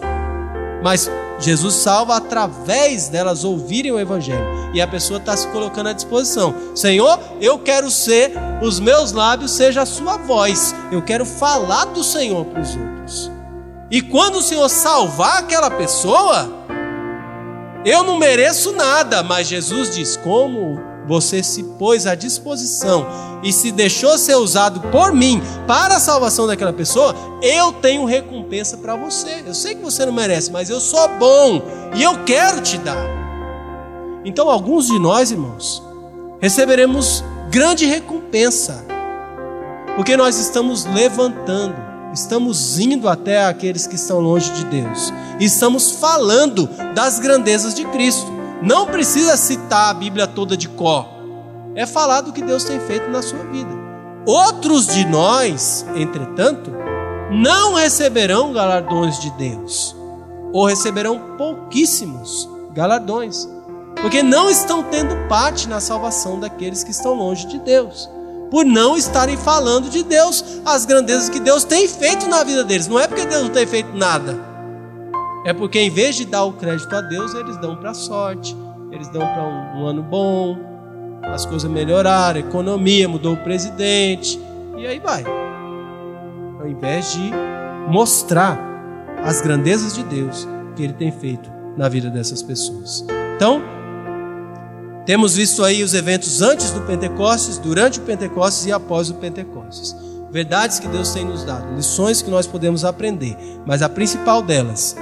Mas Jesus salva através delas ouvirem o Evangelho. E a pessoa está se colocando à disposição. Senhor, eu quero ser, os meus lábios seja a sua voz. Eu quero falar do Senhor para os outros. E quando o Senhor salvar aquela pessoa, eu não mereço nada, mas Jesus diz: como você se pôs à disposição e se deixou ser usado por mim para a salvação daquela pessoa, eu tenho recompensa para você. Eu sei que você não merece, mas eu sou bom e eu quero te dar. Então, alguns de nós, irmãos, receberemos grande recompensa, porque nós estamos levantando estamos indo até aqueles que estão longe de Deus. Estamos falando das grandezas de Cristo. Não precisa citar a Bíblia toda de cor. É falar do que Deus tem feito na sua vida. Outros de nós, entretanto, não receberão galardões de Deus, ou receberão pouquíssimos galardões, porque não estão tendo parte na salvação daqueles que estão longe de Deus por não estarem falando de Deus, as grandezas que Deus tem feito na vida deles. Não é porque Deus não tem feito nada. É porque em vez de dar o crédito a Deus, eles dão para a sorte, eles dão para um, um ano bom, as coisas melhoraram, a economia mudou o presidente, e aí vai. Ao invés de mostrar as grandezas de Deus que Ele tem feito na vida dessas pessoas. Então, temos visto aí os eventos antes do Pentecostes, durante o Pentecostes e após o Pentecostes. Verdades que Deus tem nos dado, lições que nós podemos aprender, mas a principal delas,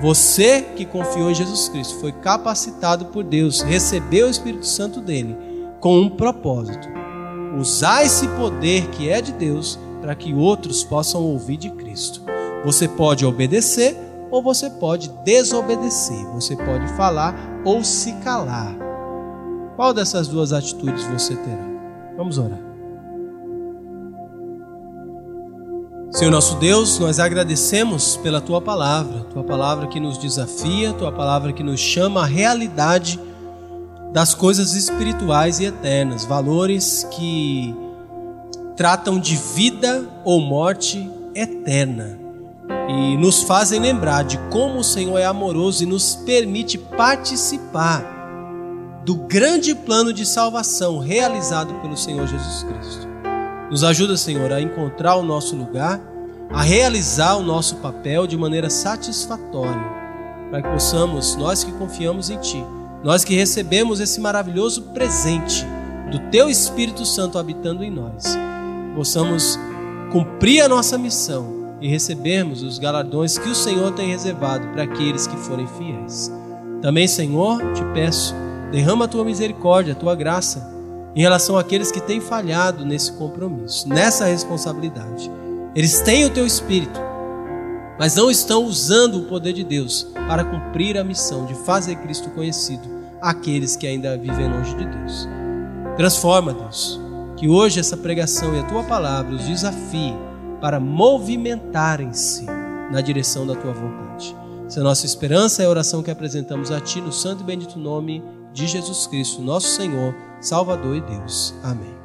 você que confiou em Jesus Cristo, foi capacitado por Deus, recebeu o Espírito Santo dele com um propósito: usar esse poder que é de Deus para que outros possam ouvir de Cristo. Você pode obedecer ou você pode desobedecer, você pode falar ou se calar. Qual dessas duas atitudes você terá? Vamos orar. Senhor nosso Deus, nós agradecemos pela tua palavra, tua palavra que nos desafia, tua palavra que nos chama à realidade das coisas espirituais e eternas, valores que tratam de vida ou morte eterna e nos fazem lembrar de como o Senhor é amoroso e nos permite participar do grande plano de salvação realizado pelo Senhor Jesus Cristo. Nos ajuda, Senhor, a encontrar o nosso lugar, a realizar o nosso papel de maneira satisfatória, para que possamos, nós que confiamos em Ti, nós que recebemos esse maravilhoso presente do Teu Espírito Santo habitando em nós, possamos cumprir a nossa missão e recebermos os galardões que o Senhor tem reservado para aqueles que forem fiéis. Também, Senhor, te peço, derrama a tua misericórdia, a tua graça em relação àqueles que têm falhado nesse compromisso, nessa responsabilidade. Eles têm o teu espírito, mas não estão usando o poder de Deus para cumprir a missão de fazer Cristo conhecido àqueles que ainda vivem longe de Deus. Transforma, Deus, que hoje essa pregação e a tua palavra os desafie para movimentarem-se na direção da tua vontade. Essa é a nossa esperança é a oração que apresentamos a Ti no santo e bendito nome de Jesus Cristo, nosso Senhor, Salvador e Deus. Amém.